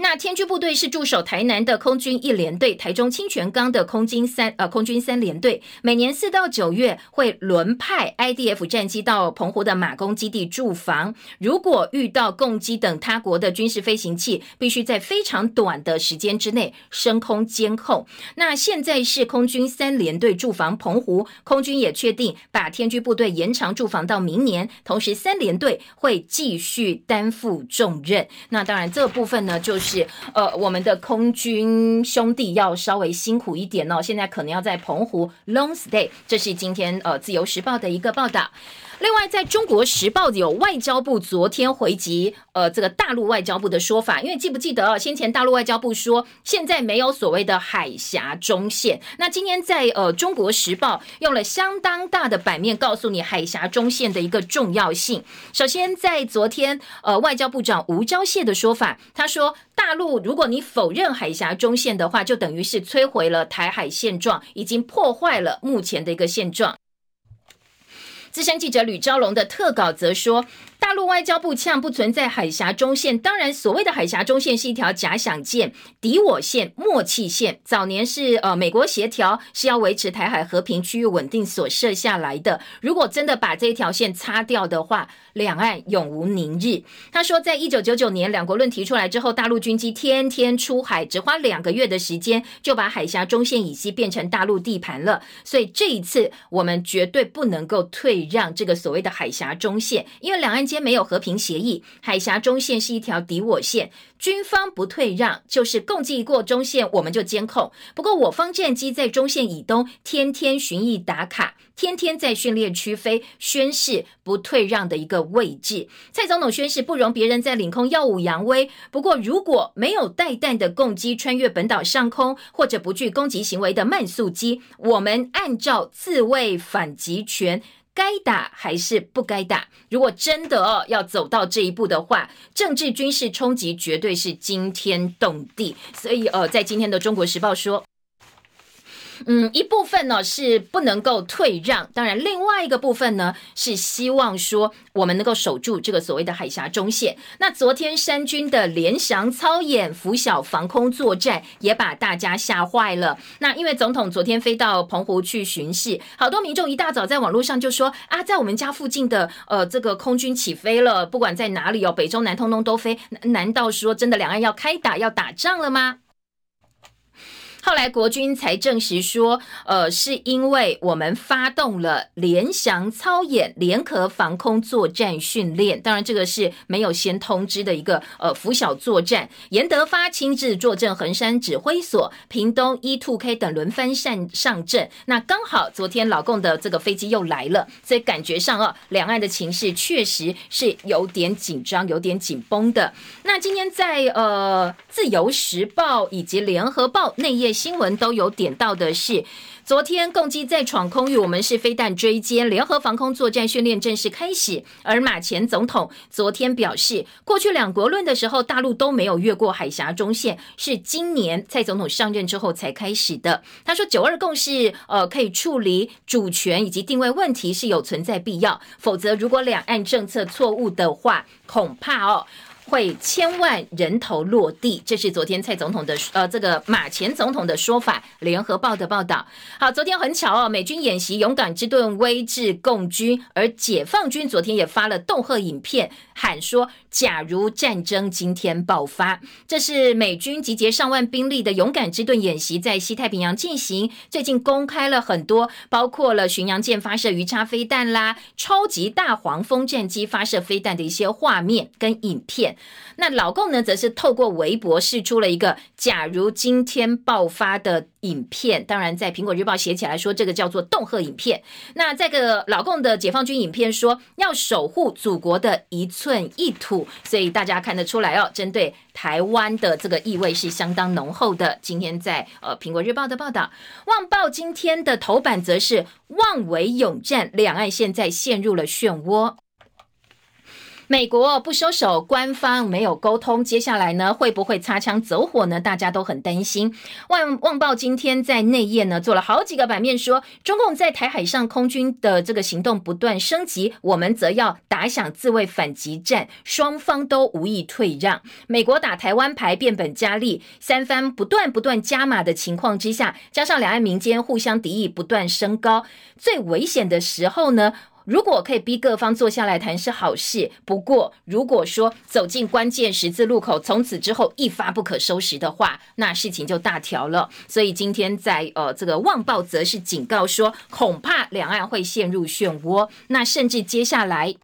那天军部队是驻守台南的空军一连队，台中清泉岗的空军三呃空军三连队，每年四到九月会轮派 IDF 战机到澎湖的马公基地驻防。如果遇到共机等他国的军事飞行器，必须在非常短的时间之内升空监控。那现在是空军三连队驻防澎湖，空军也确定把天军部队延长驻防到明年，同时三连队会继续担负重任。那当然这部分呢，就是。是呃，我们的空军兄弟要稍微辛苦一点哦，现在可能要在澎湖 long stay。这是今天呃自由时报的一个报道。另外，在中国时报有外交部昨天回击，呃，这个大陆外交部的说法，因为记不记得？先前大陆外交部说现在没有所谓的海峡中线，那今天在呃中国时报用了相当大的版面告诉你海峡中线的一个重要性。首先，在昨天呃外交部长吴钊燮的说法，他说大陆如果你否认海峡中线的话，就等于是摧毁了台海现状，已经破坏了目前的一个现状。资深记者吕昭龙的特稿则说。大陆外交部呛不存在海峡中线，当然所谓的海峡中线是一条假想线、敌我线、默契线。早年是呃美国协调是要维持台海和平、区域稳定所设下来的。如果真的把这一条线擦掉的话，两岸永无宁日。他说，在一九九九年两国论提出来之后，大陆军机天天出海，只花两个月的时间就把海峡中线以西变成大陆地盘了。所以这一次我们绝对不能够退让这个所谓的海峡中线，因为两岸。间没有和平协议，海峡中线是一条敌我线，军方不退让，就是共计过中线，我们就监控。不过我方战机在中线以东天天巡弋打卡，天天在训练区飞，宣示不退让的一个位置。蔡总统宣誓不容别人在领空耀武扬威。不过如果没有带弹的共机穿越本岛上空，或者不具攻击行为的慢速机，我们按照自卫反击权。该打还是不该打？如果真的哦要走到这一步的话，政治军事冲击绝对是惊天动地。所以呃，在今天的《中国时报》说。嗯，一部分呢是不能够退让，当然另外一个部分呢是希望说我们能够守住这个所谓的海峡中线。那昨天山军的联翔操演拂晓防空作战，也把大家吓坏了。那因为总统昨天飞到澎湖去巡视，好多民众一大早在网络上就说啊，在我们家附近的呃这个空军起飞了，不管在哪里哦，北中南通通都飞。难道说真的两岸要开打要打仗了吗？后来国军才证实说，呃，是因为我们发动了联翔操演联合防空作战训练，当然这个是没有先通知的一个呃拂晓作战。严德发亲自坐镇横山指挥所、屏东一 two K 等轮番上上阵。那刚好昨天老共的这个飞机又来了，所以感觉上啊，两岸的情势确实是有点紧张、有点紧绷的。那今天在呃自由时报以及联合报内页。新闻都有点到的是，昨天共机再闯空域，我们是飞弹追歼，联合防空作战训练正式开始。而马前总统昨天表示，过去两国论的时候，大陆都没有越过海峡中线，是今年蔡总统上任之后才开始的。他说，九二共识呃可以处理主权以及定位问题是有存在必要，否则如果两岸政策错误的话，恐怕哦。会千万人头落地，这是昨天蔡总统的呃，这个马前总统的说法。联合报的报道，好，昨天很巧哦，美军演习勇敢之盾威制共军，而解放军昨天也发了恫吓影片，喊说。假如战争今天爆发，这是美军集结上万兵力的勇敢之盾演习在西太平洋进行。最近公开了很多，包括了巡洋舰发射鱼叉飞弹啦，超级大黄蜂战机发射飞弹的一些画面跟影片。那老共呢，则是透过微博释出了一个假如今天爆发的影片。当然，在苹果日报写起来说，这个叫做恫吓影片。那这个老共的解放军影片说，要守护祖国的一寸一土。所以大家看得出来哦，针对台湾的这个意味是相当浓厚的。今天在呃苹果日报的报道，旺报今天的头版则是望为勇战，两岸现在陷入了漩涡。美国不收手，官方没有沟通，接下来呢会不会擦枪走火呢？大家都很担心。旺旺报今天在内页呢做了好几个版面，说中共在台海上空军的这个行动不断升级，我们则要打响自卫反击战，双方都无意退让。美国打台湾牌变本加厉，三番不断不断加码的情况之下，加上两岸民间互相敌意不断升高，最危险的时候呢？如果可以逼各方坐下来谈是好事，不过如果说走进关键十字路口，从此之后一发不可收拾的话，那事情就大条了。所以今天在呃这个《旺报》则是警告说，恐怕两岸会陷入漩涡，那甚至接下来。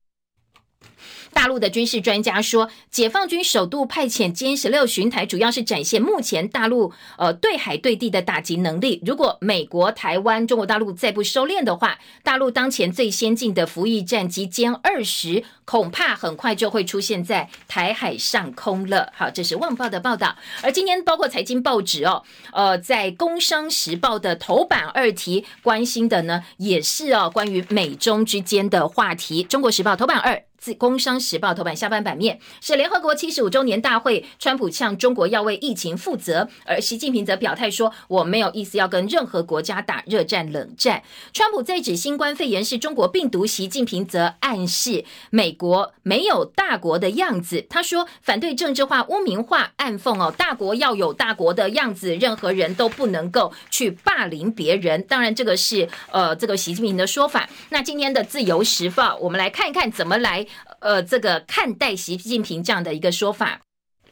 大陆的军事专家说，解放军首度派遣歼十六巡台，主要是展现目前大陆呃对海对地的打击能力。如果美国、台湾、中国大陆再不收敛的话，大陆当前最先进的服役战机歼二十，恐怕很快就会出现在台海上空了。好，这是《旺报》的报道。而今天包括财经报纸哦，呃，在《工商时报》的头版二题关心的呢，也是哦关于美中之间的话题，《中国时报》头版二。《自工商时报》头版下半版面是联合国七十五周年大会，川普呛中国要为疫情负责，而习近平则表态说：“我没有意思要跟任何国家打热战、冷战。”川普在指新冠肺炎是中国病毒，习近平则暗示美国没有大国的样子。他说：“反对政治化、污名化、暗讽哦，大国要有大国的样子，任何人都不能够去霸凌别人。”当然，这个是呃这个习近平的说法。那今天的《自由时报》，我们来看一看怎么来。呃，这个看待习近平这样的一个说法，《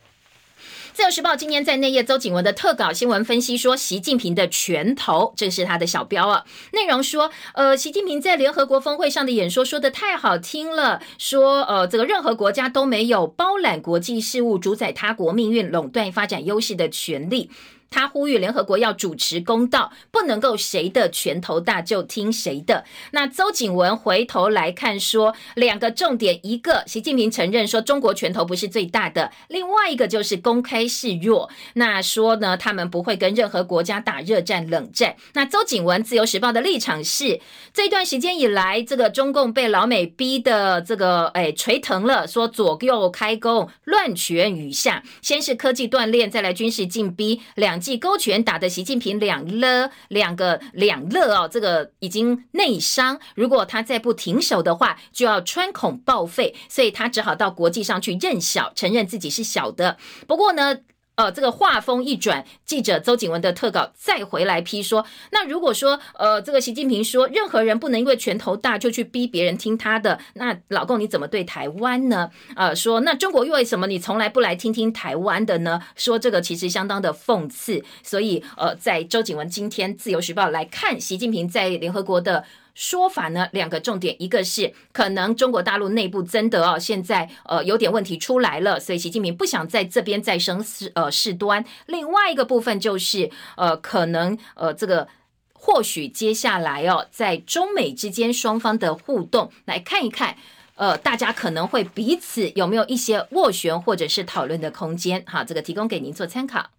自由时报》今天在内页邹景文的特稿新闻分析说，习近平的拳头，这是他的小标啊。内容说，呃，习近平在联合国峰会上的演说说的太好听了，说呃，这个任何国家都没有包揽国际事务、主宰他国命运、垄断发展优势的权利。他呼吁联合国要主持公道，不能够谁的拳头大就听谁的。那邹景文回头来看说，两个重点，一个习近平承认说中国拳头不是最大的，另外一个就是公开示弱。那说呢，他们不会跟任何国家打热战、冷战。那邹景文自由时报的立场是，这段时间以来，这个中共被老美逼的这个哎垂疼了，说左右开弓，乱拳雨下，先是科技锻炼，再来军事进逼，两。即勾拳打的习近平两了两个两乐哦，这个已经内伤。如果他再不停手的话，就要穿孔报废，所以他只好到国际上去认小，承认自己是小的。不过呢。呃，这个话锋一转，记者邹景文的特稿再回来批说，那如果说呃，这个习近平说任何人不能因为拳头大就去逼别人听他的，那老公你怎么对台湾呢？呃，说那中国又为什么你从来不来听听台湾的呢？说这个其实相当的讽刺，所以呃，在周景文今天自由时报来看习近平在联合国的。说法呢？两个重点，一个是可能中国大陆内部真的哦，现在呃有点问题出来了，所以习近平不想在这边再生事呃事端。另外一个部分就是呃可能呃这个或许接下来哦，在中美之间双方的互动来看一看，呃大家可能会彼此有没有一些斡旋或者是讨论的空间。好，这个提供给您做参考。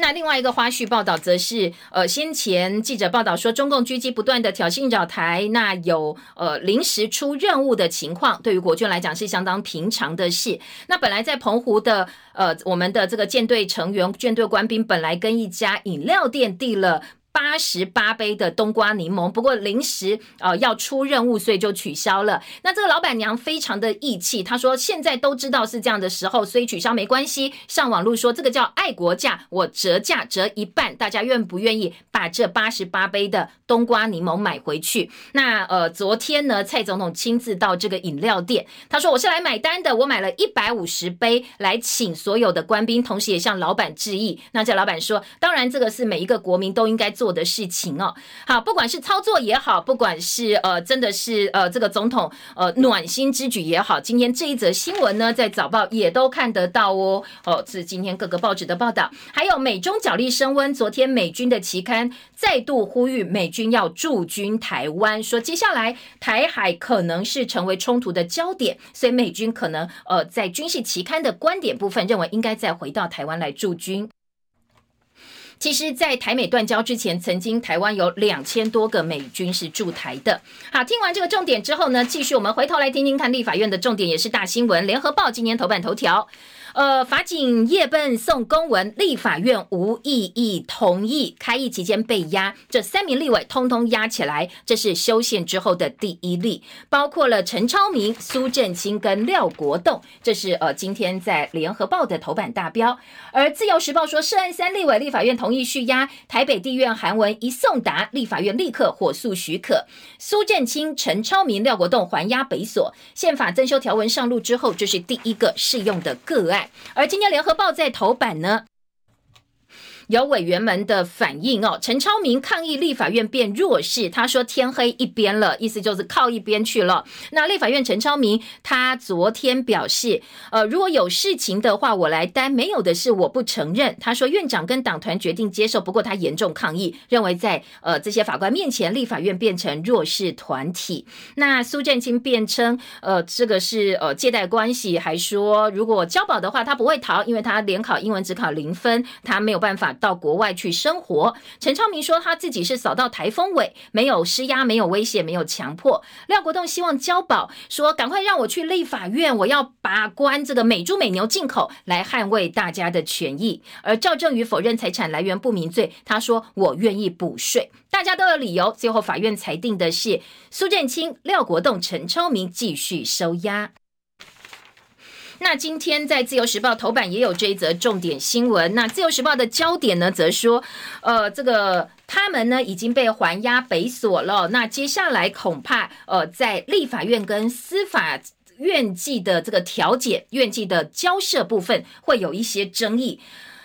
那另外一个花絮报道，则是呃，先前记者报道说，中共狙击不断的挑衅扰台，那有呃临时出任务的情况，对于国军来讲是相当平常的事。那本来在澎湖的呃，我们的这个舰队成员、舰队官兵，本来跟一家饮料店递了。八十八杯的冬瓜柠檬，不过临时呃要出任务，所以就取消了。那这个老板娘非常的义气，她说现在都知道是这样的时候，所以取消没关系。上网络说这个叫爱国价，我折价折一半，大家愿不愿意把这八十八杯的冬瓜柠檬买回去？那呃昨天呢，蔡总统亲自到这个饮料店，他说我是来买单的，我买了一百五十杯来请所有的官兵，同时也向老板致意。那这老板说，当然这个是每一个国民都应该。做的事情哦，好，不管是操作也好，不管是呃，真的是呃，这个总统呃暖心之举也好，今天这一则新闻呢，在早报也都看得到哦。哦，是今天各个报纸的报道，还有美中角力升温，昨天美军的期刊再度呼吁美军要驻军台湾，说接下来台海可能是成为冲突的焦点，所以美军可能呃在军事期刊的观点部分认为应该再回到台湾来驻军。其实，在台美断交之前，曾经台湾有两千多个美军是驻台的。好，听完这个重点之后呢，继续我们回头来听听看立法院的重点，也是大新闻。联合报今年头版头条。呃，法警夜奔送公文，立法院无异议同意开议期间被压，这三名立委通通压起来，这是修宪之后的第一例，包括了陈超明、苏振清跟廖国栋，这是呃今天在联合报的头版大标，而自由时报说涉案三立委立法院同意续押，台北地院函文一送达，立法院立刻火速许可，苏振清、陈超明、廖国栋还押北所，宪法增修条文上路之后，这是第一个适用的个案。而今天联合报在头版呢。有委员们的反应哦，陈超明抗议立法院变弱势，他说天黑一边了，意思就是靠一边去了。那立法院陈超明他昨天表示，呃，如果有事情的话，我来担；没有的事，我不承认。他说院长跟党团决定接受，不过他严重抗议，认为在呃这些法官面前，立法院变成弱势团体。那苏振清辩称，呃，这个是呃借贷关系，还说如果交保的话，他不会逃，因为他联考英文只考零分，他没有办法。到国外去生活，陈昌明说他自己是扫到台风尾，没有施压，没有威胁，没有强迫。廖国栋希望交保，说赶快让我去立法院，我要把关这个美猪美牛进口，来捍卫大家的权益。而赵正宇否认财产来源不明罪，他说我愿意补税，大家都有理由。最后法院裁定的是苏振清、廖国栋、陈超明继续收押。那今天在自由时报头版也有这一则重点新闻。那自由时报的焦点呢，则说，呃，这个他们呢已经被还押北所了。那接下来恐怕，呃，在立法院跟司法院际的这个调解、院际的交涉部分，会有一些争议。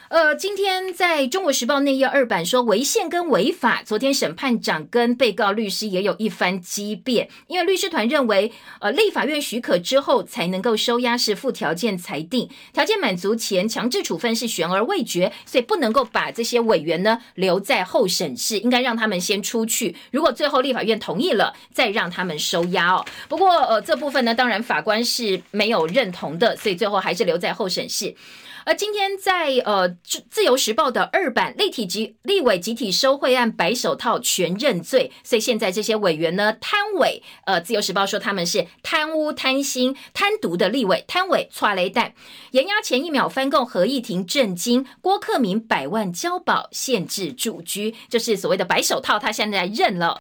呃，今天在中国时报内页二版说违宪跟违法，昨天审判长跟被告律师也有一番激辩，因为律师团认为，呃，立法院许可之后才能够收押是附条件裁定，条件满足前强制处分是悬而未决，所以不能够把这些委员呢留在候审室，应该让他们先出去。如果最后立法院同意了，再让他们收押哦。不过呃，这部分呢，当然法官是没有认同的，所以最后还是留在候审室。而今天在呃自自由时报的二版立体集立委集体收贿案白手套全认罪，所以现在这些委员呢贪委，呃自由时报说他们是贪污贪心贪渎的立委贪委错雷弹，严压前一秒翻供合议庭震惊，郭克明百万交保限制住居，就是所谓的白手套，他现在认了。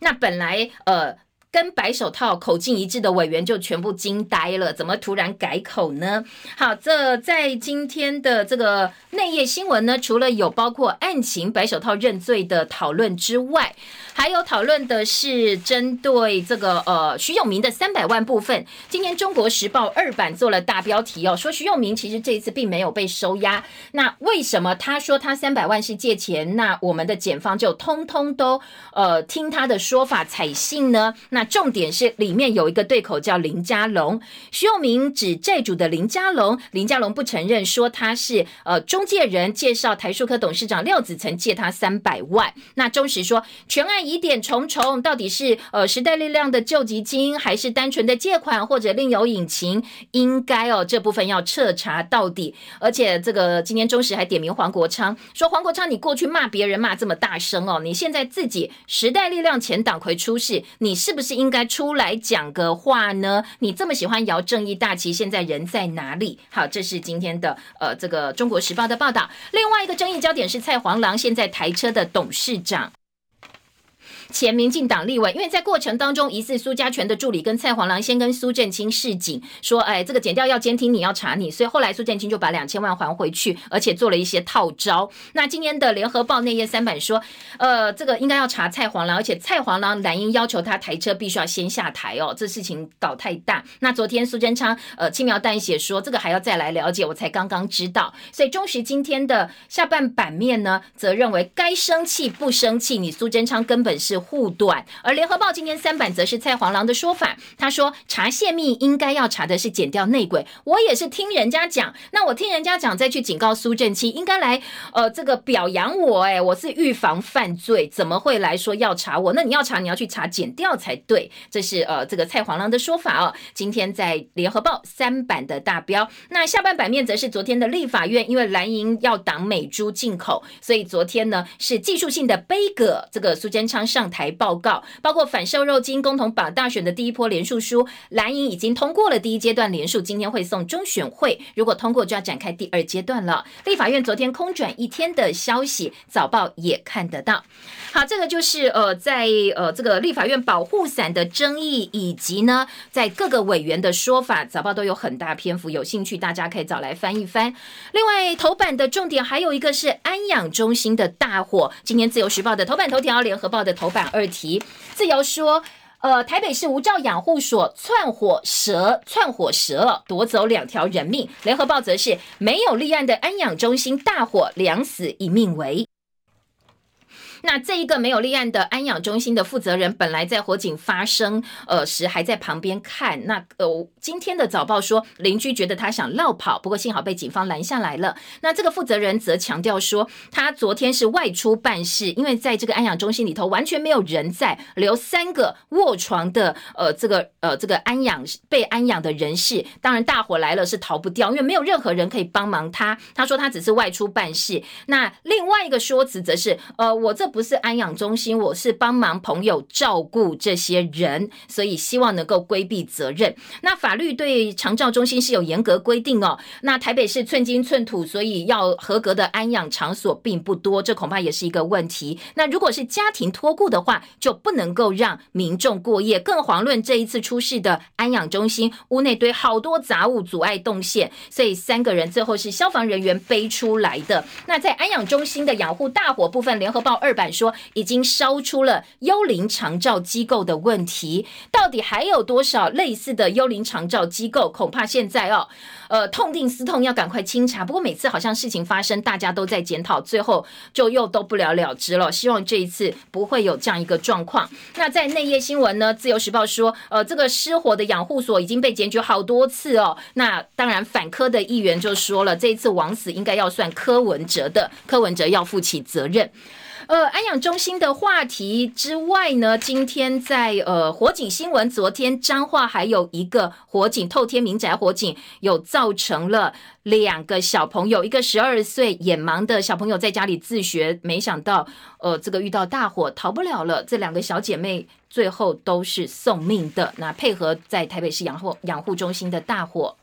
那本来呃。跟白手套口径一致的委员就全部惊呆了，怎么突然改口呢？好，这在今天的这个内页新闻呢，除了有包括案情白手套认罪的讨论之外，还有讨论的是针对这个呃徐永明的三百万部分。今天中国时报二版做了大标题哦，说徐永明其实这一次并没有被收押。那为什么他说他三百万是借钱？那我们的检方就通通都呃听他的说法采信呢？那重点是里面有一个对口叫林家龙，徐永明指债主的林家龙，林家龙不承认，说他是呃中介人，介绍台数科董事长廖子曾借他三百万。那中时说全案疑点重重，到底是呃时代力量的救济金，还是单纯的借款，或者另有隐情？应该哦这部分要彻查到底。而且这个今天中时还点名黄国昌，说黄国昌你过去骂别人骂这么大声哦，你现在自己时代力量前党魁出事，你是不是？应该出来讲个话呢？你这么喜欢姚正义大旗，现在人在哪里？好，这是今天的呃这个中国时报的报道。另外一个争议焦点是蔡黄郎现在台车的董事长。前民进党立委，因为在过程当中，疑似苏家全的助理跟蔡黄郎先跟苏振清示警，说：“哎，这个剪掉要监听，你要查你。”所以后来苏振清就把两千万还回去，而且做了一些套招。那今天的联合报内页三版说：“呃，这个应该要查蔡黄郎，而且蔡黄郎蓝英要求他台车必须要先下台哦，这事情搞太大。”那昨天苏贞昌呃轻描淡写说：“这个还要再来了解，我才刚刚知道。”所以中时今天的下半版面呢，则认为该生气不生气，你苏贞昌根本是。护短，而联合报今天三版则是蔡黄郎的说法，他说查泄密应该要查的是剪掉内鬼，我也是听人家讲，那我听人家讲再去警告苏正清，应该来呃这个表扬我，哎，我是预防犯罪，怎么会来说要查我？那你要查，你要去查剪掉才对，这是呃这个蔡黄郎的说法哦。今天在联合报三版的大标，那下半版面则是昨天的立法院，因为蓝营要挡美猪进口，所以昨天呢是技术性的杯葛，这个苏贞昌上。台报告包括反瘦肉精共同保大选的第一波连署书，蓝营已经通过了第一阶段连署，今天会送中选会，如果通过就要展开第二阶段了。立法院昨天空转一天的消息，早报也看得到。好，这个就是呃，在呃这个立法院保护伞的争议，以及呢在各个委员的说法，早报都有很大篇幅，有兴趣大家可以找来翻一翻。另外头版的重点还有一个是安养中心的大火，今天自由时报的头版头条，联合报的头版。二题，自由说，呃，台北市无照养护所窜火蛇，窜火蛇夺走两条人命。联合报则是没有立案的安养中心大火，两死一命为。那这一个没有立案的安养中心的负责人，本来在火警发生呃时还在旁边看。那呃，今天的早报说邻居觉得他想绕跑，不过幸好被警方拦下来了。那这个负责人则强调说，他昨天是外出办事，因为在这个安养中心里头完全没有人在，留三个卧床的呃这个呃这个安养被安养的人士。当然大火来了是逃不掉，因为没有任何人可以帮忙他。他说他只是外出办事。那另外一个说辞则是呃我这。不是安养中心，我是帮忙朋友照顾这些人，所以希望能够规避责任。那法律对长照中心是有严格规定哦。那台北市寸金寸土，所以要合格的安养场所并不多，这恐怕也是一个问题。那如果是家庭托顾的话，就不能够让民众过夜。更遑论这一次出事的安养中心，屋内堆好多杂物，阻碍动线，所以三个人最后是消防人员背出来的。那在安养中心的养护大火部分，联合报二百。说已经烧出了幽灵长照机构的问题。到底还有多少类似的幽灵长照机构？恐怕现在哦，呃，痛定思痛，要赶快清查。不过每次好像事情发生，大家都在检讨，最后就又都不了了之了。希望这一次不会有这样一个状况。那在内页新闻呢？自由时报说，呃，这个失火的养护所已经被检举好多次哦。那当然，反科的议员就说了，这一次枉死应该要算柯文哲的，柯文哲要负起责任。呃，安养中心的话题之外呢，今天在呃火警新闻，昨天彰化还有一个火警，透天民宅火警，有造成了两个小朋友，一个十二岁眼盲的小朋友在家里自学，没想到呃这个遇到大火逃不了了，这两个小姐妹最后都是送命的。那配合在台北市养护养护中心的大火。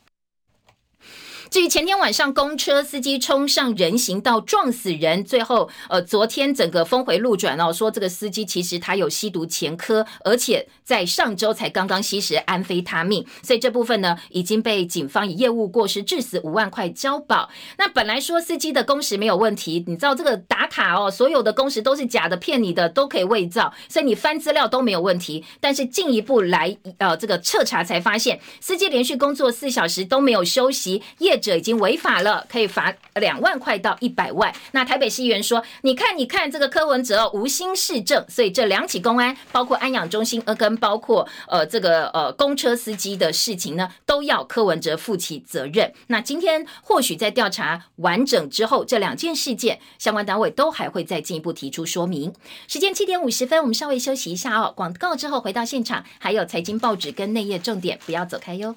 至于前天晚上公车司机冲上人行道撞死人，最后呃，昨天整个峰回路转哦，说这个司机其实他有吸毒前科，而且在上周才刚刚吸食安非他命，所以这部分呢已经被警方以业务过失致死五万块交保。那本来说司机的工时没有问题，你知道这个打卡哦，所有的工时都是假的，骗你的都可以伪造，所以你翻资料都没有问题。但是进一步来呃这个彻查才发现，司机连续工作四小时都没有休息，夜者已经违法了，可以罚两万块到一百万。那台北市议员说：“你看，你看这个柯文哲无心市政，所以这两起公安，包括安养中心，呃，跟包括呃这个呃公车司机的事情呢，都要柯文哲负起责任。那今天或许在调查完整之后，这两件事件相关单位都还会再进一步提出说明。时间七点五十分，我们稍微休息一下哦。广告之后回到现场，还有财经报纸跟内页重点，不要走开哟。”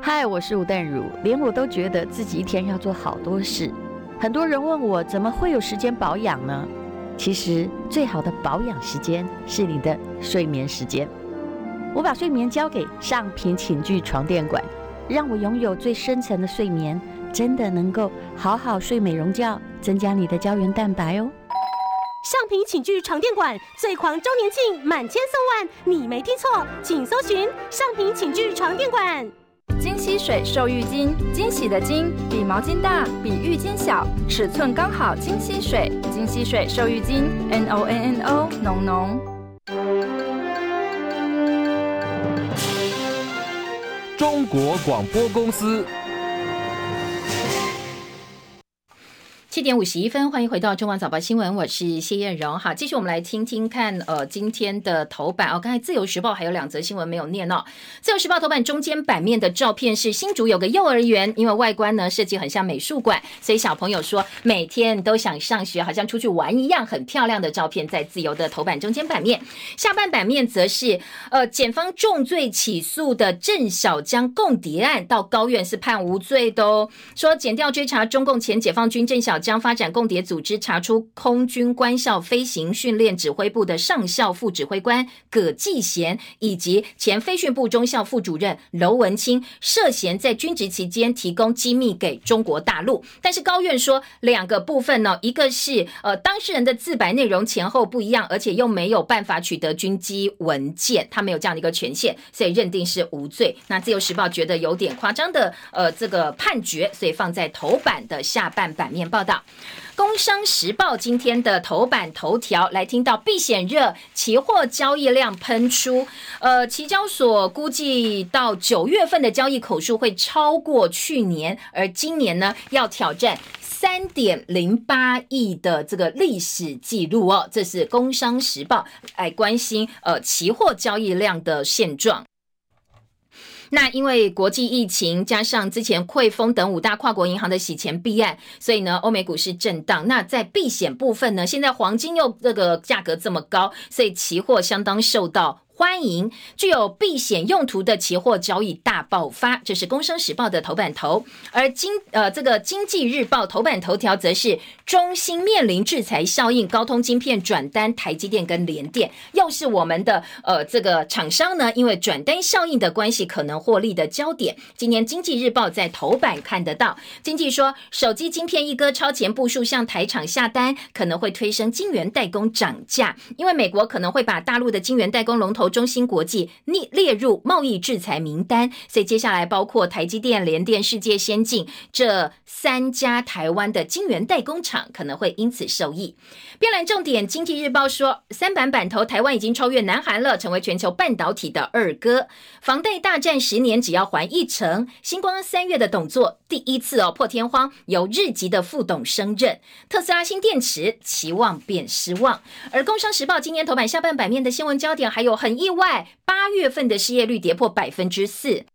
嗨，我是吴淡如，连我都觉得自己一天要做好多事。很多人问我怎么会有时间保养呢？其实最好的保养时间是你的睡眠时间。我把睡眠交给上品寝具床垫馆，让我拥有最深层的睡眠，真的能够好好睡美容觉，增加你的胶原蛋白哦。上品寝具床垫馆最狂周年庆，满千送万，你没听错，请搜寻上品寝具床垫馆。金吸水瘦浴巾，惊喜的惊比毛巾大，比浴巾小，尺寸刚好。金吸水，金吸水瘦浴巾，N O N N O，浓浓。中国广播公司。点五十一分，欢迎回到中广早报新闻，我是谢燕荣。好，继续我们来听听看，呃，今天的头版哦。刚才自由时报还有两则新闻没有念哦。自由时报头版中间版面的照片是新竹有个幼儿园，因为外观呢设计很像美术馆，所以小朋友说每天都想上学，好像出去玩一样，很漂亮的照片在自由的头版中间版面。下半版面则是，呃，检方重罪起诉的郑小江共谍案，到高院是判无罪的哦。说检调追查中共前解放军郑小江。将发展共谍组织查出空军官校飞行训练指挥部的上校副指挥官葛继贤，以及前飞训部中校副主任娄文清涉嫌在军职期间提供机密给中国大陆。但是高院说两个部分呢，一个是呃当事人的自白内容前后不一样，而且又没有办法取得军机文件，他没有这样的一个权限，所以认定是无罪。那自由时报觉得有点夸张的呃这个判决，所以放在头版的下半版面报道。工商时报今天的头版头条来听到避险热，期货交易量喷出。呃，期交所估计到九月份的交易口数会超过去年，而今年呢要挑战三点零八亿的这个历史记录哦。这是工商时报来关心呃期货交易量的现状。那因为国际疫情加上之前汇丰等五大跨国银行的洗钱弊案，所以呢，欧美股市震荡。那在避险部分呢，现在黄金又这个价格这么高，所以期货相当受到。欢迎具有避险用途的期货交易大爆发，这是《工商时报》的头版头。而经呃这个《经济日报》头版头条则是中芯面临制裁效应，高通晶片转单台积电跟联电，又是我们的呃这个厂商呢，因为转单效应的关系，可能获利的焦点。今年《经济日报》在头版看得到，经济说手机晶片一哥超前部署向台厂下单，可能会推升晶圆代工涨价，因为美国可能会把大陆的晶圆代工龙头。中芯国际列列入贸易制裁名单，所以接下来包括台积电、联电、世界先进这三家台湾的晶圆代工厂可能会因此受益。编栏重点，经济日报说，三板板头台湾已经超越南韩了，成为全球半导体的二哥。房贷大战十年只要还一成，星光三月的董座第一次哦破天荒由日籍的副董升任。特斯拉新电池期望变失望，而工商时报今年头版下半版面的新闻焦点还有很意外，八月份的失业率跌破百分之四。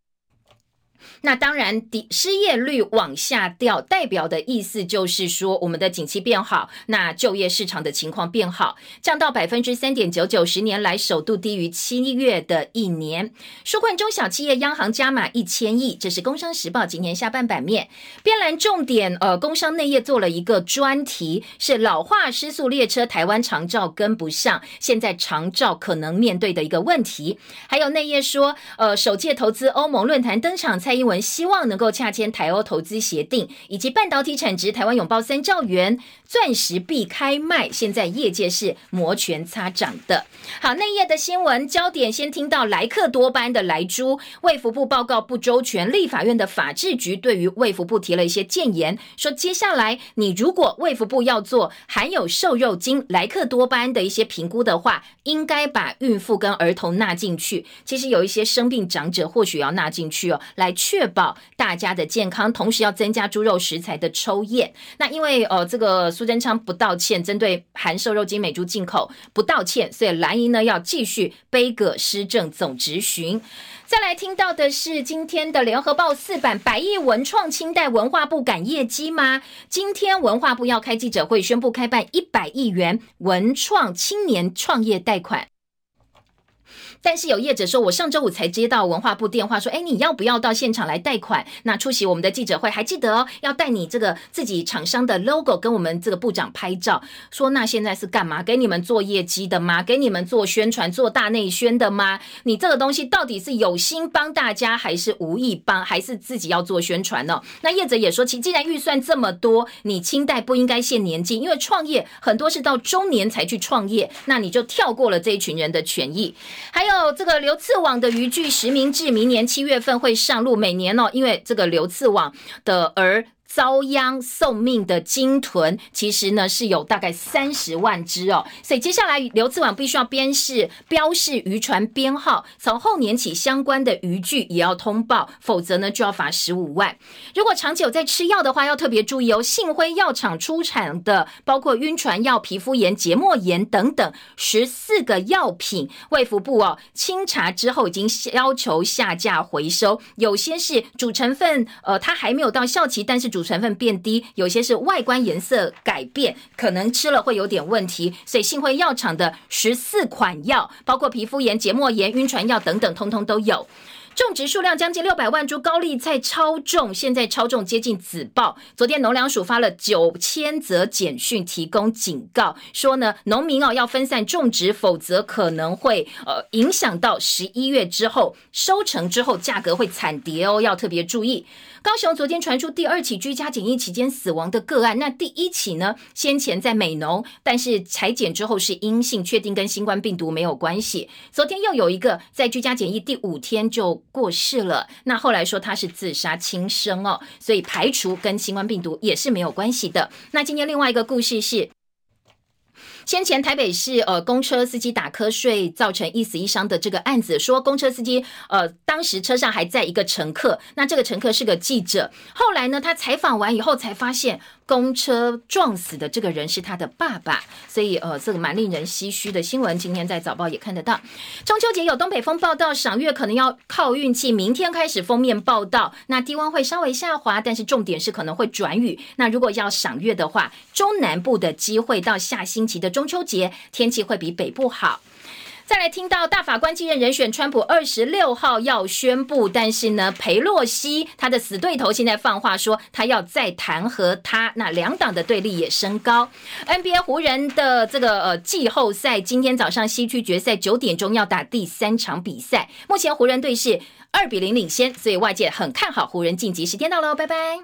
那当然，低失业率往下掉，代表的意思就是说，我们的景气变好，那就业市场的情况变好，降到百分之三点九九，十年来首度低于七月的一年。纾困中小企业，央行加码一千亿，这是工商时报今年下半版面边栏重点。呃，工商内页做了一个专题，是老化失速列车，台湾长照跟不上，现在长照可能面对的一个问题。还有内页说，呃，首届投资欧盟论坛登场，蔡英。文希望能够洽签台欧投资协定，以及半导体产值，台湾拥抱三兆元，钻石必开卖，现在业界是摩拳擦掌的。好，内页的新闻焦点，先听到莱克多巴胺的莱猪，卫福部报告不周全，立法院的法制局对于卫福部提了一些建言，说接下来你如果卫福部要做含有瘦肉精莱克多巴胺的一些评估的话，应该把孕妇跟儿童纳进去。其实有一些生病长者或许要纳进去哦，来确。确保大家的健康，同时要增加猪肉食材的抽验。那因为呃，这个苏贞昌不道歉，针对含瘦肉精美猪进口不道歉，所以蓝营呢要继续背个施政总执询。再来听到的是今天的联合报四版，百亿文创清代文化部赶业绩吗？今天文化部要开记者会，宣布开办一百亿元文创青年创业贷款。但是有业者说，我上周五才接到文化部电话，说，哎，你要不要到现场来贷款？那出席我们的记者会，还记得哦，要带你这个自己厂商的 logo 跟我们这个部长拍照。说那现在是干嘛？给你们做业绩的吗？给你们做宣传、做大内宣的吗？你这个东西到底是有心帮大家，还是无意帮，还是自己要做宣传呢？那业者也说，其既然预算这么多，你清代不应该限年纪，因为创业很多是到中年才去创业，那你就跳过了这一群人的权益。还有。这个流刺网的渔具实名制，明年七月份会上路。每年哦，因为这个流刺网的而。遭殃送命的鲸豚，其实呢是有大概三十万只哦，所以接下来流刺网必须要标示标示渔船编号，从后年起相关的渔具也要通报，否则呢就要罚十五万。如果长久在吃药的话，要特别注意哦。信辉药厂出产的包括晕船药、皮肤炎、结膜炎等等十四个药品，卫福部哦清查之后已经要求下架回收，有些是主成分呃它还没有到效期，但是主成分变低，有些是外观颜色改变，可能吃了会有点问题。所以信辉药厂的十四款药，包括皮肤炎、结膜炎、晕船药等等，通通都有。种植数量将近六百万株高丽菜超重，现在超重接近紫爆。昨天农粮署发了九千则简讯，提供警告，说呢，农民哦要分散种植，否则可能会呃影响到十一月之后收成之后价格会惨跌哦，要特别注意。高雄昨天传出第二起居家检疫期间死亡的个案，那第一起呢？先前在美农，但是裁检之后是阴性，确定跟新冠病毒没有关系。昨天又有一个在居家检疫第五天就过世了，那后来说他是自杀轻生哦，所以排除跟新冠病毒也是没有关系的。那今天另外一个故事是。先前台北市呃公车司机打瞌睡造成一死一伤的这个案子，说公车司机呃当时车上还在一个乘客，那这个乘客是个记者，后来呢他采访完以后才发现。公车撞死的这个人是他的爸爸，所以呃，这个蛮令人唏嘘的新闻。今天在早报也看得到。中秋节有东北风报道，赏月可能要靠运气。明天开始封面报道，那低温会稍微下滑，但是重点是可能会转雨。那如果要赏月的话，中南部的机会到下星期的中秋节天气会比北部好。再来听到大法官继任人选，川普二十六号要宣布，但是呢，裴洛西他的死对头现在放话说，他要再弹劾他，那两党的对立也升高。NBA 湖人的这个呃季后赛，今天早上西区决赛九点钟要打第三场比赛，目前湖人队是二比零领先，所以外界很看好湖人晋级。时间到了，拜拜。